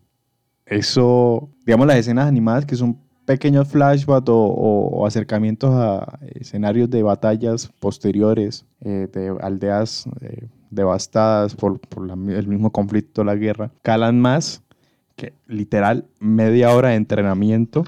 Eso, digamos, las escenas animadas que son pequeños flashbacks o, acercamientos a escenarios de batallas posteriores, eh, de aldeas eh, devastadas por, el mismo conflicto, la guerra, calan más que literal media hora de entrenamiento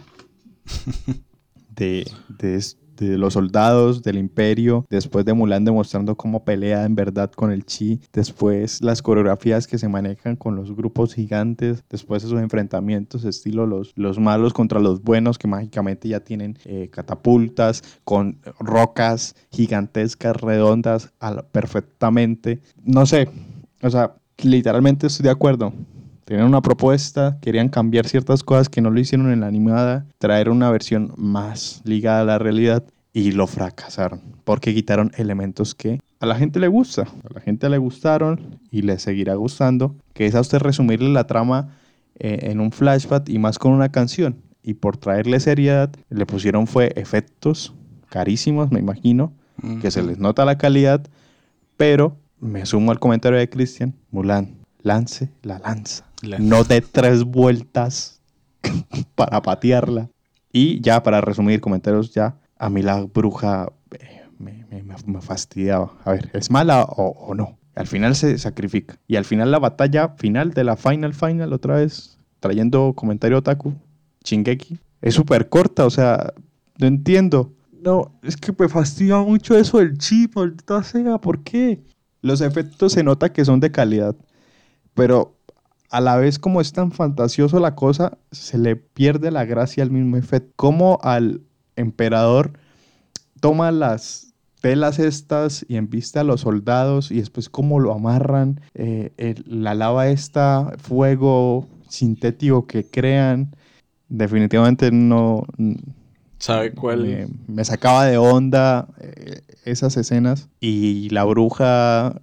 de, de, los soldados del imperio, después de Mulan demostrando cómo pelea en verdad con el chi, después las coreografías que se manejan con los grupos gigantes, después esos enfrentamientos estilo los, los malos contra los buenos que mágicamente ya tienen eh, catapultas con rocas gigantescas, redondas, perfectamente. No sé, o sea, literalmente estoy de acuerdo tenían una propuesta, querían cambiar ciertas cosas que no lo hicieron en la animada, traer una versión más ligada a la realidad y lo fracasaron porque quitaron elementos que a la gente le gusta, a la gente le gustaron y le seguirá gustando, que es a usted resumirle la trama eh, en un flashback y más con una canción. y por traerle seriedad le pusieron fue efectos carísimos, me imagino, que se les nota la calidad, pero me sumo al comentario de Cristian, Mulan, lance la lanza, La- no de tres vueltas para patearla. Y ya para resumir comentarios, ya a mí la bruja eh, me, me- me- me fastidiaba. A ver, ¿es mala o, o no? Al final se sacrifica. Y al final la batalla final de la final final, otra vez trayendo comentario otaku, Shingeki, es súper corta, o sea, no entiendo. No, es que me fastidia mucho eso del chip, maldita sea, ¿por qué? Los efectos se nota que son de calidad, pero a la vez como es tan fantasioso la cosa, se le pierde la gracia al mismo efecto. Como al emperador toma las telas estas y embiste a los soldados y después cómo lo amarran, eh, el- la lava esta, fuego sintético que crean, definitivamente no... ¿Sabe cuál? Me, me sacaba de onda eh, esas escenas y la bruja,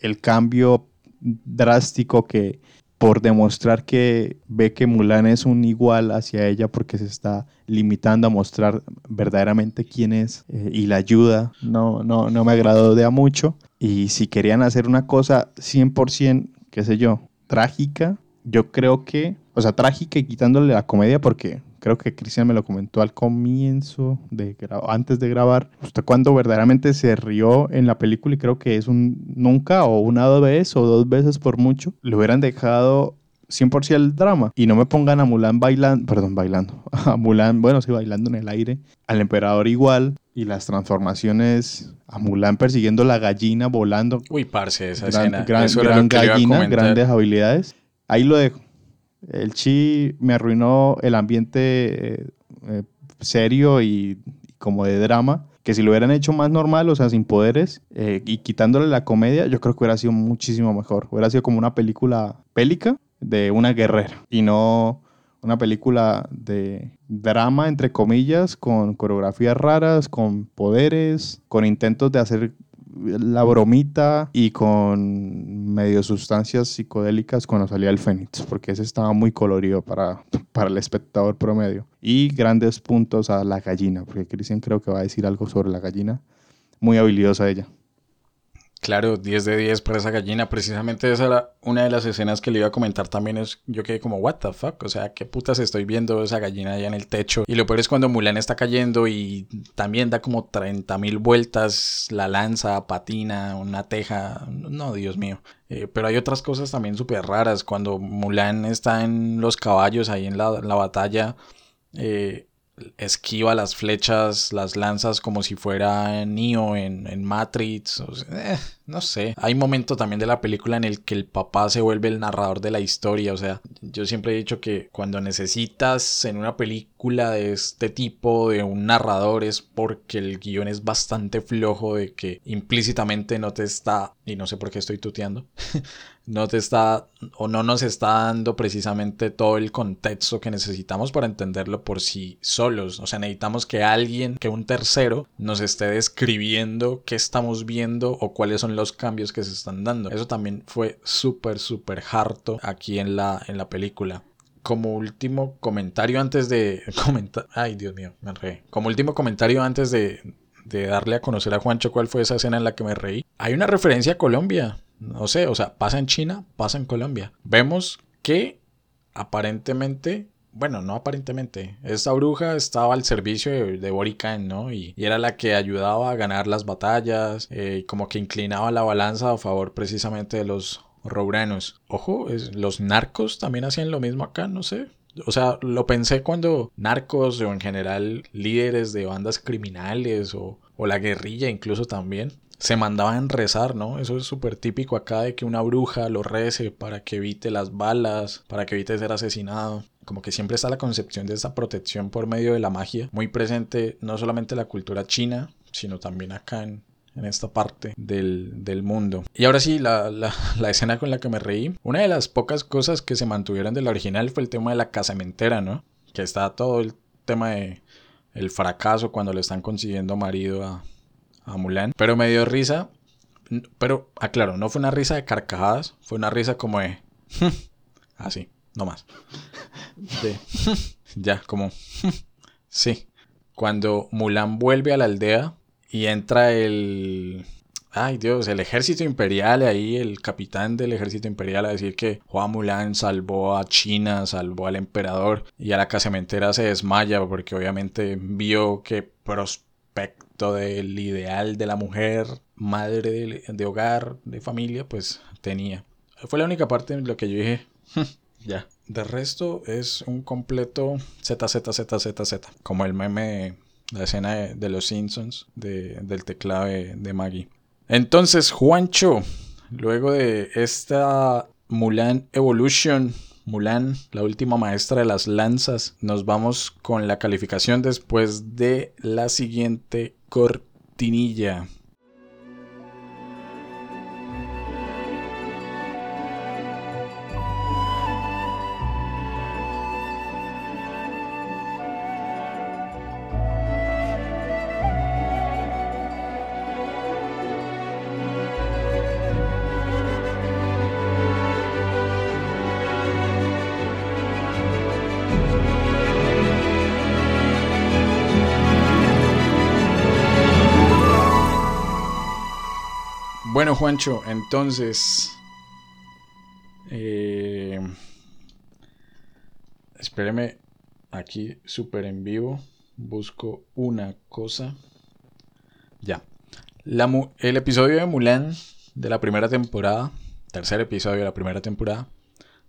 el cambio drástico que por demostrar que ve que Mulan es un igual hacia ella porque se está limitando a mostrar verdaderamente quién es eh, y la ayuda, no, no, no me agradó de a mucho. Y si querían hacer una cosa 100%, qué sé yo, trágica, yo creo que, o sea, trágica y quitándole la comedia porque creo que Cristian me lo comentó al comienzo, de antes de grabar, usted cuando verdaderamente se rió en la película y creo que es un nunca o una vez o dos veces por mucho, le hubieran dejado 100% el drama y no me pongan a Mulan bailando, perdón, bailando, a Mulan, bueno, sí, bailando en el aire, al emperador igual y las transformaciones a Mulan persiguiendo la gallina volando Uy, parce, esa gran, escena. gran- lo gallina, grandes habilidades. Ahí lo dejo. El chi me arruinó el ambiente eh, eh, serio y, como de drama. Que si lo hubieran hecho más normal, o sea, sin poderes eh, y quitándole la comedia, yo creo que hubiera sido muchísimo mejor. Hubiera sido como una película bélica de una guerrera y no una película de drama, entre comillas, con coreografías raras, con poderes, con intentos de hacer la bromita y con medio sustancias psicodélicas cuando salía el Fénix, porque ese estaba muy colorido para, para el espectador promedio. Y grandes puntos a la gallina, porque Cristian creo que va a decir algo sobre la gallina. Muy habilidosa ella. Claro, 10 de 10 para esa gallina. Precisamente esa era una de las escenas que le iba a comentar también. Es, yo quedé como, what the fuck? O sea, ¿qué putas estoy viendo esa gallina allá en el techo? Y lo peor es cuando Mulan está cayendo y también da como 30 mil vueltas, la lanza, patina, una teja. No, Dios mío. Eh, pero hay otras cosas también súper raras. Cuando Mulan está en los caballos ahí en la, la batalla, eh, esquiva las flechas, las lanzas como si fuera Neo en, en Matrix. eh, no sé. Hay momento también de la película en el que el papá se vuelve el narrador de la historia. O sea, yo siempre he dicho que cuando necesitas en una película de este tipo de un narrador es porque el guion es bastante flojo de que implícitamente no te está, y no sé por qué estoy tuteando, no te está o no nos está dando precisamente todo el contexto que necesitamos para entenderlo por sí solos. O sea, necesitamos que alguien, que un tercero, nos esté describiendo qué estamos viendo o cuáles son los cambios que se están dando. Eso también fue súper, súper harto aquí en la, en la película. Como último comentario antes de comentar... Ay, Dios mío, me enredé. Como último comentario antes de, de darle a conocer a Juancho cuál fue esa escena en la que me reí. Hay una referencia a Colombia. No sé, o sea, pasa en China, pasa en Colombia. Vemos que aparentemente, bueno, no aparentemente, esta bruja estaba al servicio de, de Borican, ¿no? Y, era la que ayudaba a ganar las batallas, eh, como que inclinaba la balanza a favor precisamente de los rouranos. Ojo, los narcos también hacían lo mismo acá, no sé. O sea, lo pensé cuando narcos o en general líderes de bandas criminales o la guerrilla incluso también se mandaban rezar, ¿no? Eso es súper típico acá de que una bruja lo rece para que evite las balas, para que evite ser asesinado. Como que siempre está la concepción de esa protección por medio de la magia, muy presente no solamente en la cultura china, sino también acá en, esta parte del, mundo. Y ahora sí, la escena con la que me reí. Una de las pocas cosas que se mantuvieron de la original fue el tema de la casamentera, ¿no? Que está todo el tema de el fracaso cuando le están consiguiendo marido a, a Mulan. Pero me dio risa. Pero, aclaro, no fue una risa de carcajadas, fue una risa como de... Así, no más. de ya, como sí. Cuando Mulan vuelve a la aldea y entra el ay Dios, el ejército imperial ahí, el capitán del ejército imperial a decir que Juan Mulan salvó a China, salvó al emperador y a la casamentera se desmaya porque obviamente vio que prospecto del ideal de la mujer, madre de, de hogar, de familia, pues tenía. Fue la única parte en la que yo dije, ya. De resto es un completo ZZZZZ, como el meme, la escena de, los Simpsons del teclado de, Maggie. Entonces, Juancho, luego de esta Mulan Evolution, Mulan, la última maestra de las lanzas, nos vamos con la calificación después de la siguiente cortinilla. Juancho, entonces. Eh, espéreme aquí súper en vivo. Busco una cosa. Ya. el episodio de Mulan de la primera temporada, tercer episodio de la primera temporada,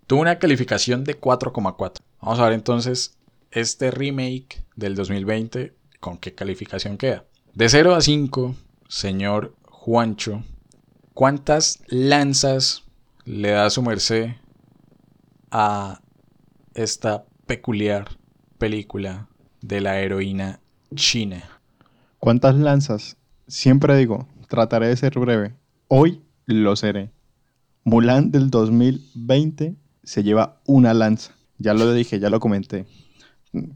tuvo una calificación de 4,4. Vamos a ver entonces este remake del 2020 con qué calificación queda. De 0 a 5, señor Juancho, ¿Cuántas lanzas le da su merced a esta peculiar película de la heroína china? ¿Cuántas lanzas? Siempre digo, trataré de ser breve. Hoy lo seré. Mulan del 2020 se lleva una lanza. Ya lo dije, ya lo comenté.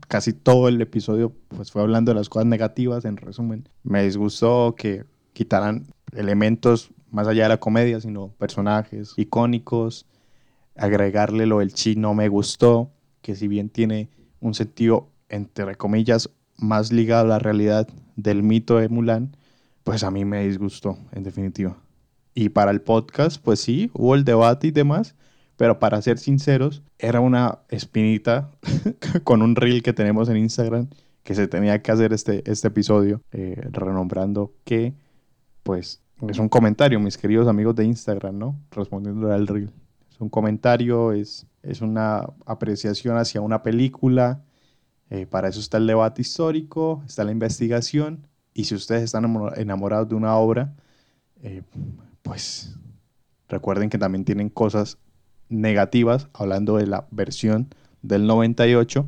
Casi todo el episodio pues, fue hablando de las cosas negativas, en resumen. Me disgustó que quitaran elementos más allá de la comedia, sino personajes icónicos. Agregarle lo del chi no me gustó, que si bien tiene un sentido, entre comillas, más ligado a la realidad del mito de Mulan, pues a mí me disgustó, en definitiva. Y para el podcast, pues sí, hubo el debate y demás, pero para ser sinceros, era una espinita con un reel que tenemos en Instagram que se tenía que hacer este, este episodio, eh, renombrando que, pues, es un comentario, mis queridos amigos de Instagram, ¿no? Respondiendo al reel. Es un comentario, es, es una apreciación hacia una película. Eh, para eso está el debate histórico, está la investigación. Y si ustedes están enamorados de una obra, eh, pues recuerden que también tienen cosas negativas, hablando de la versión del 98,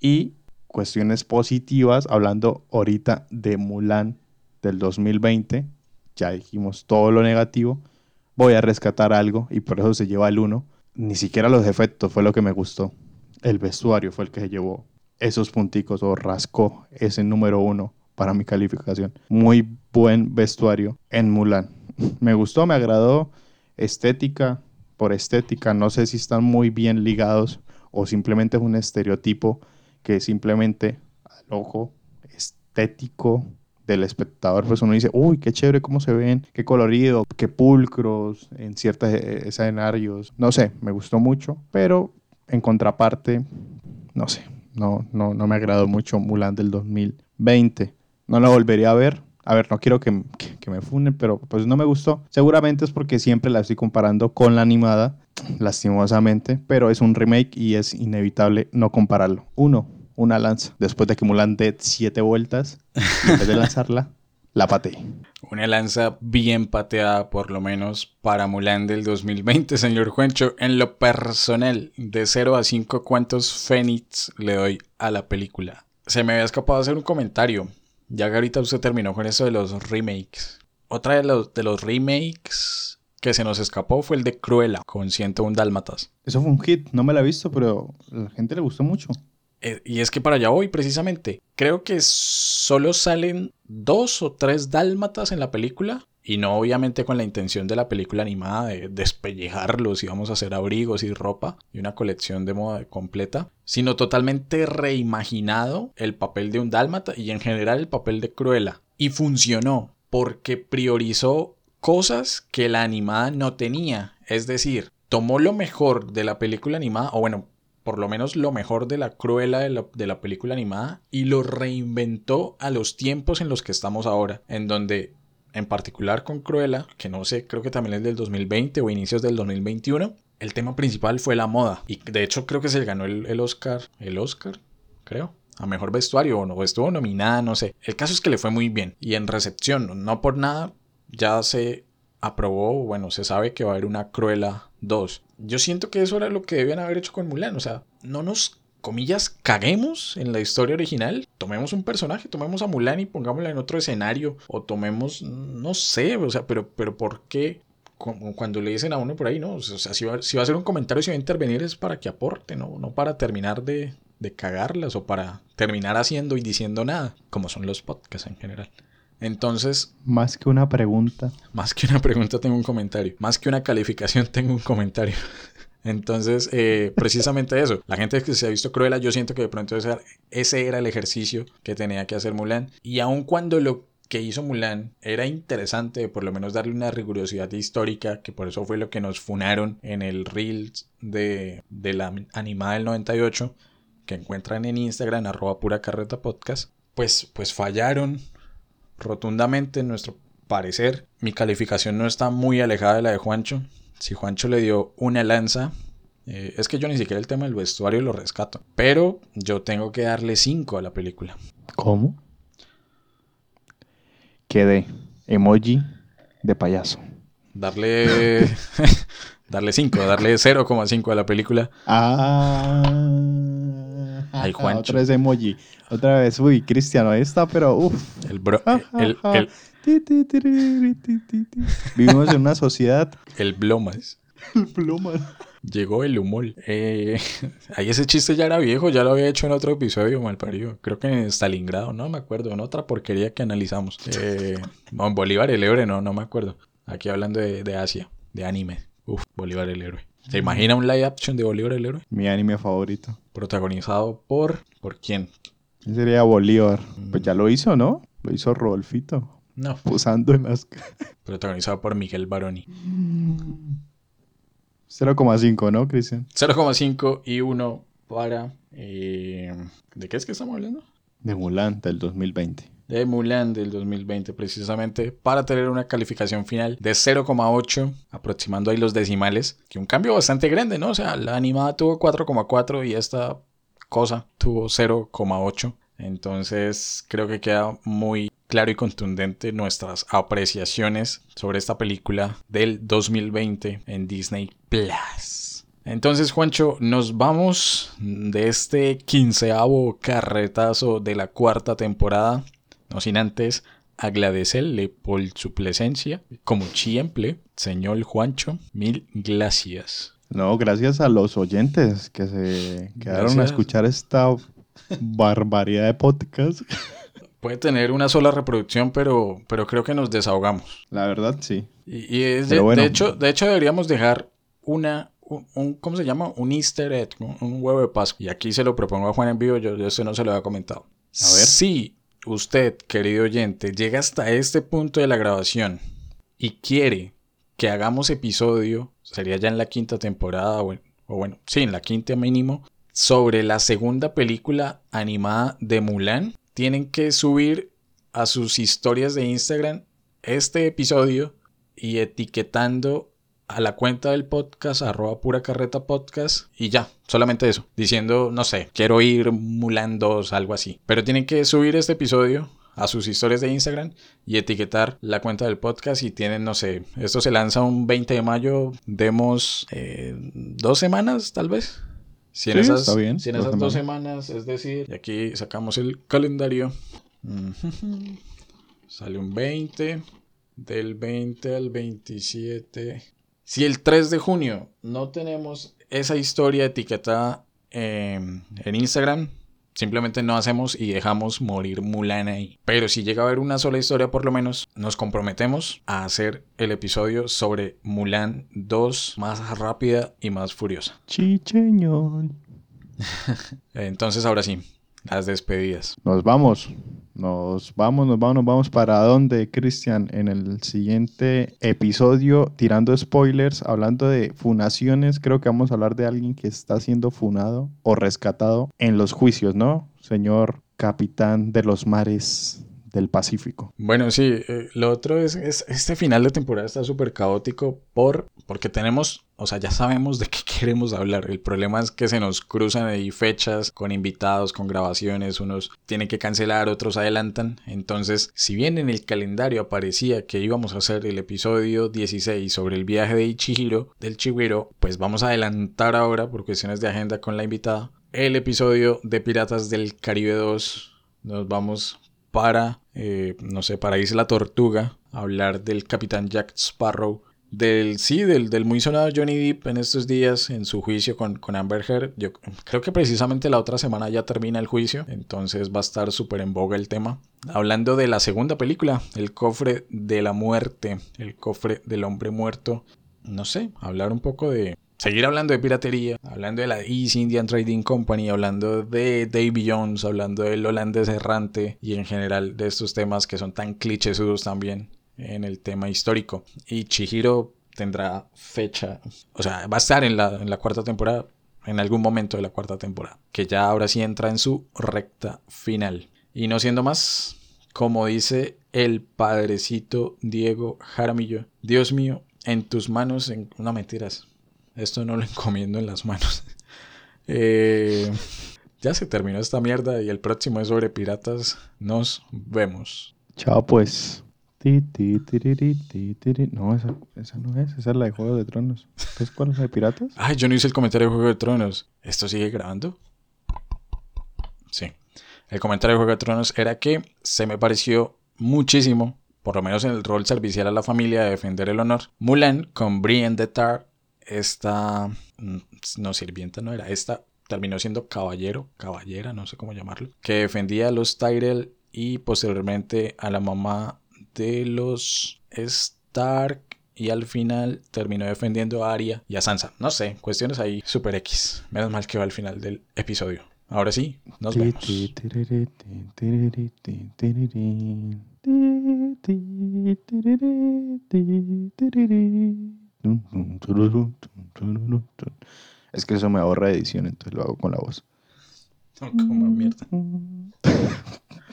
y cuestiones positivas, hablando ahorita de Mulan del 2020, ya dijimos todo lo negativo, voy a rescatar algo y por eso se lleva el 1. Ni siquiera los efectos fue lo que me gustó. El vestuario fue el que se llevó esos punticos o rascó ese número 1 para mi calificación. Muy buen vestuario en Mulan. Me gustó, me agradó. Estética por estética, no sé si están muy bien ligados o simplemente es un estereotipo que simplemente al ojo estético del espectador, pues uno dice, uy, qué chévere cómo se ven, qué colorido, qué pulcros en ciertos e-, escenarios. No sé, me gustó mucho, pero en contraparte, no sé, no, no, no me agradó mucho Mulan del 2020. No la volvería a ver. A ver, no quiero que, que, me funen, pero pues no me gustó. Seguramente es porque siempre la estoy comparando con la animada, lastimosamente, pero es un remake y es inevitable no compararlo. Uno, una lanza. Después de que Mulan dé siete vueltas, en vez de lanzarla, la pateé. Una lanza bien pateada, por lo menos, para Mulan del 2020, señor Juancho. En lo personal, de 0 a 5, ¿cuántos Fénix le doy a la película? Se me había escapado hacer un comentario. Ya que ahorita usted terminó con eso de los remakes. Otra de los, de los remakes que se nos escapó fue el de Cruella, con 101 Dálmatas. Eso fue un hit, no me la he visto, pero a la gente le gustó mucho. Eh, y es que para allá voy precisamente. Creo que solo salen dos o tres dálmatas en la película Y no obviamente con la intención de la película animada de despellejarlos y vamos a hacer abrigos y ropa y una colección de moda completa, sino totalmente reimaginado el papel de un dálmata y en general el papel de Cruella. Y funcionó porque priorizó cosas que la animada no tenía. Es decir, tomó lo mejor de la película animada, o bueno, por lo menos lo mejor de la Cruella de la, de la, película animada y lo reinventó a los tiempos en los que estamos ahora, en donde en particular con Cruella, que no sé, creo que también es del 2020 o inicios del 2021, el tema principal fue la moda. Y de hecho creo que se ganó el, Oscar, el Oscar, creo, a mejor vestuario o no, estuvo nominada, no sé. El caso es que le fue muy bien. Y en recepción, no por nada, ya se aprobó, bueno, se sabe que va a haber una Cruella 2. Yo siento que eso era lo que debían haber hecho con Mulan, o sea, no nos comillas, caguemos en la historia original, tomemos un personaje, tomemos a Mulan y pongámosla en otro escenario, o tomemos, no sé, o sea, pero, pero ¿por qué? Cuando le dicen a uno por ahí, no, o sea, si va, a hacer un comentario, si va a intervenir es para que aporte, no, no para terminar de, de cagarlas o para terminar haciendo y diciendo nada, como son los podcasts en general. Entonces... Más que una pregunta. Más que una pregunta tengo un comentario. Más que una calificación tengo un comentario. Entonces, eh, precisamente eso. La gente que se ha visto Cruella, yo siento que de pronto ese, ese era el ejercicio que tenía que hacer Mulan. Y aun cuando lo que hizo Mulan era interesante, por lo menos darle una rigurosidad histórica, que por eso fue lo que nos funaron en el Reels de, de la animada del 98, que encuentran en Instagram, arroba pura carreta podcast, pues, pues fallaron rotundamente en nuestro parecer. Mi calificación no está muy alejada de la de Juancho. Si Juancho le dio una lanza, eh, es que yo ni siquiera el tema del vestuario lo rescato. Pero yo tengo que darle 5 a la película. ¿Cómo? Quedé emoji de payaso. Darle. darle 5, darle 0,5 a la película. Ah. Ay, Juancho. Otra vez emoji. Otra vez, uy, Cristiano, ahí está, pero uff. El bro. el, el, Vivimos en una sociedad. El Blomas. El Blomas. Llegó el humor. Eh, ahí ese chiste ya era viejo, ya lo había hecho en otro episodio, mal parido. Creo que en Stalingrado, no me acuerdo, en otra porquería que analizamos. Eh, en Bolívar el héroe, no, no me acuerdo. Aquí hablando de, de Asia, de anime. Uf, Bolívar el héroe. ¿Se imagina un live action de Bolívar el héroe? Mi anime favorito. Protagonizado por. ¿Por quién? Sería Bolívar. Pues ya lo hizo, ¿no? Lo hizo Rodolfito. No. Posando en las... Protagonizado por Miguel Baroni. 0,5, ¿no, Cristian? 0,5 y 1 para... Eh, ¿De qué es que estamos hablando? De Mulan del 2020. De Mulan del 2020, precisamente, para tener una calificación final de 0,8, aproximando ahí los decimales, que un cambio bastante grande, ¿no? O sea, la animada tuvo 4,4 y esta cosa tuvo 0,8. Entonces creo que queda muy claro y contundente nuestras apreciaciones sobre esta película del 2020 en Disney Plus. Entonces, Juancho, nos vamos de este quinceavo carretazo de la cuarta temporada. No sin antes agradecerle por su presencia, como siempre, señor Juancho. Mil gracias. No, gracias a los oyentes que se quedaron a escuchar esta barbaridad de podcast. Puede tener una sola reproducción, pero, pero creo que nos desahogamos. La verdad, sí. Y, de, hecho, de hecho, deberíamos dejar una, un, ¿cómo se llama? Un easter egg, un, huevo de Pascua. Y aquí se lo propongo a Juan en vivo, yo, yo eso no se lo había comentado. A ver. Si usted, querido oyente, llega hasta este punto de la grabación y quiere que hagamos episodio, sería ya en la quinta temporada, o, bueno, sí, en la quinta mínimo, sobre la segunda película animada de Mulan, tienen que subir a sus historias de Instagram este episodio y etiquetando a la cuenta del podcast, arroba pura carreta podcast, y ya, solamente eso, diciendo, no sé, quiero ir Mulan 2, algo así. Pero tienen que subir este episodio a sus historias de Instagram y etiquetar la cuenta del podcast y tienen, no sé, esto se lanza un 20 de mayo, demos eh, dos semanas tal vez. Si en esas, si en esas dos semanas, es decir, y aquí sacamos el calendario, sale un 20, del 20 al 27. Si el 3 de junio no tenemos esa historia etiquetada en Instagram, Simplemente no hacemos y dejamos morir Mulan ahí. Pero si llega a haber una sola historia, por lo menos, nos comprometemos a hacer el episodio sobre Mulan 2 más rápida y más furiosa. Chicheñón. Entonces, ahora sí, las despedidas. Nos vamos. Nos vamos, nos vamos, nos vamos para dónde, Cristian, en el siguiente episodio, tirando spoilers, hablando de funaciones, creo que vamos a hablar de alguien que está siendo funado o rescatado en los juicios, ¿no? Señor capitán de los mares del Pacífico. Bueno, sí, eh, lo otro es, es, este final de temporada está súper caótico por, porque tenemos, o sea, ya sabemos de qué queremos hablar. El problema es que se nos cruzan ahí fechas con invitados, con grabaciones, unos tienen que cancelar, otros adelantan. Entonces, si bien en el calendario aparecía que íbamos a hacer el episodio 16 sobre el viaje de Ichihiro, del Chihiro, pues vamos a adelantar ahora por cuestiones de agenda con la invitada. El episodio de Piratas del Caribe 2. Nos vamos para, eh, no sé, para Isla Tortuga, hablar del capitán Jack Sparrow, del, sí, del, del muy sonado Johnny Depp en estos días en su juicio con, con Amber Heard. Yo creo que precisamente la otra semana ya termina el juicio, entonces va a estar súper en boga el tema. Hablando de la segunda película, El cofre de la muerte, el cofre del hombre muerto. No sé, hablar un poco de, seguir hablando de piratería, hablando de la East Indian Trading Company, hablando de Davy Jones, hablando del holandés errante y en general de estos temas que son tan clichésudos también en el tema histórico. Y Chihiro tendrá fecha, o sea, va a estar en la, en la cuarta temporada, en algún momento de la cuarta temporada, que ya ahora sí entra en su recta final. Y no siendo más, como dice el padrecito Diego Jaramillo, Dios mío, en tus manos, en... no mentiras, esto no lo encomiendo en las manos. Eh, ya se terminó esta mierda y el próximo es sobre piratas. Nos vemos. Chao pues. Ti, ti, tiriri, ti, tiri. No, esa, esa no es, esa es la de Juego de Tronos. ¿Entonces cuál es la de piratas? Ay, yo no hice el comentario de Juego de Tronos. ¿Esto sigue grabando? Sí. El comentario de Juego de Tronos era que se me pareció muchísimo, por lo menos en el rol servicial a la familia de defender el honor, Mulan con Brienne de Tar esta, mm, no sirvienta no era, esta terminó siendo caballero, caballera, no sé cómo llamarlo, que defendía a los Tyrell y posteriormente a la mamá de los Stark y al final terminó defendiendo a Arya y a Sansa. No sé, cuestiones ahí super X. Menos mal que va al final del episodio. Ahora sí, nos vemos. Es que eso me ahorra edición, entonces lo hago con la voz. Como mierda.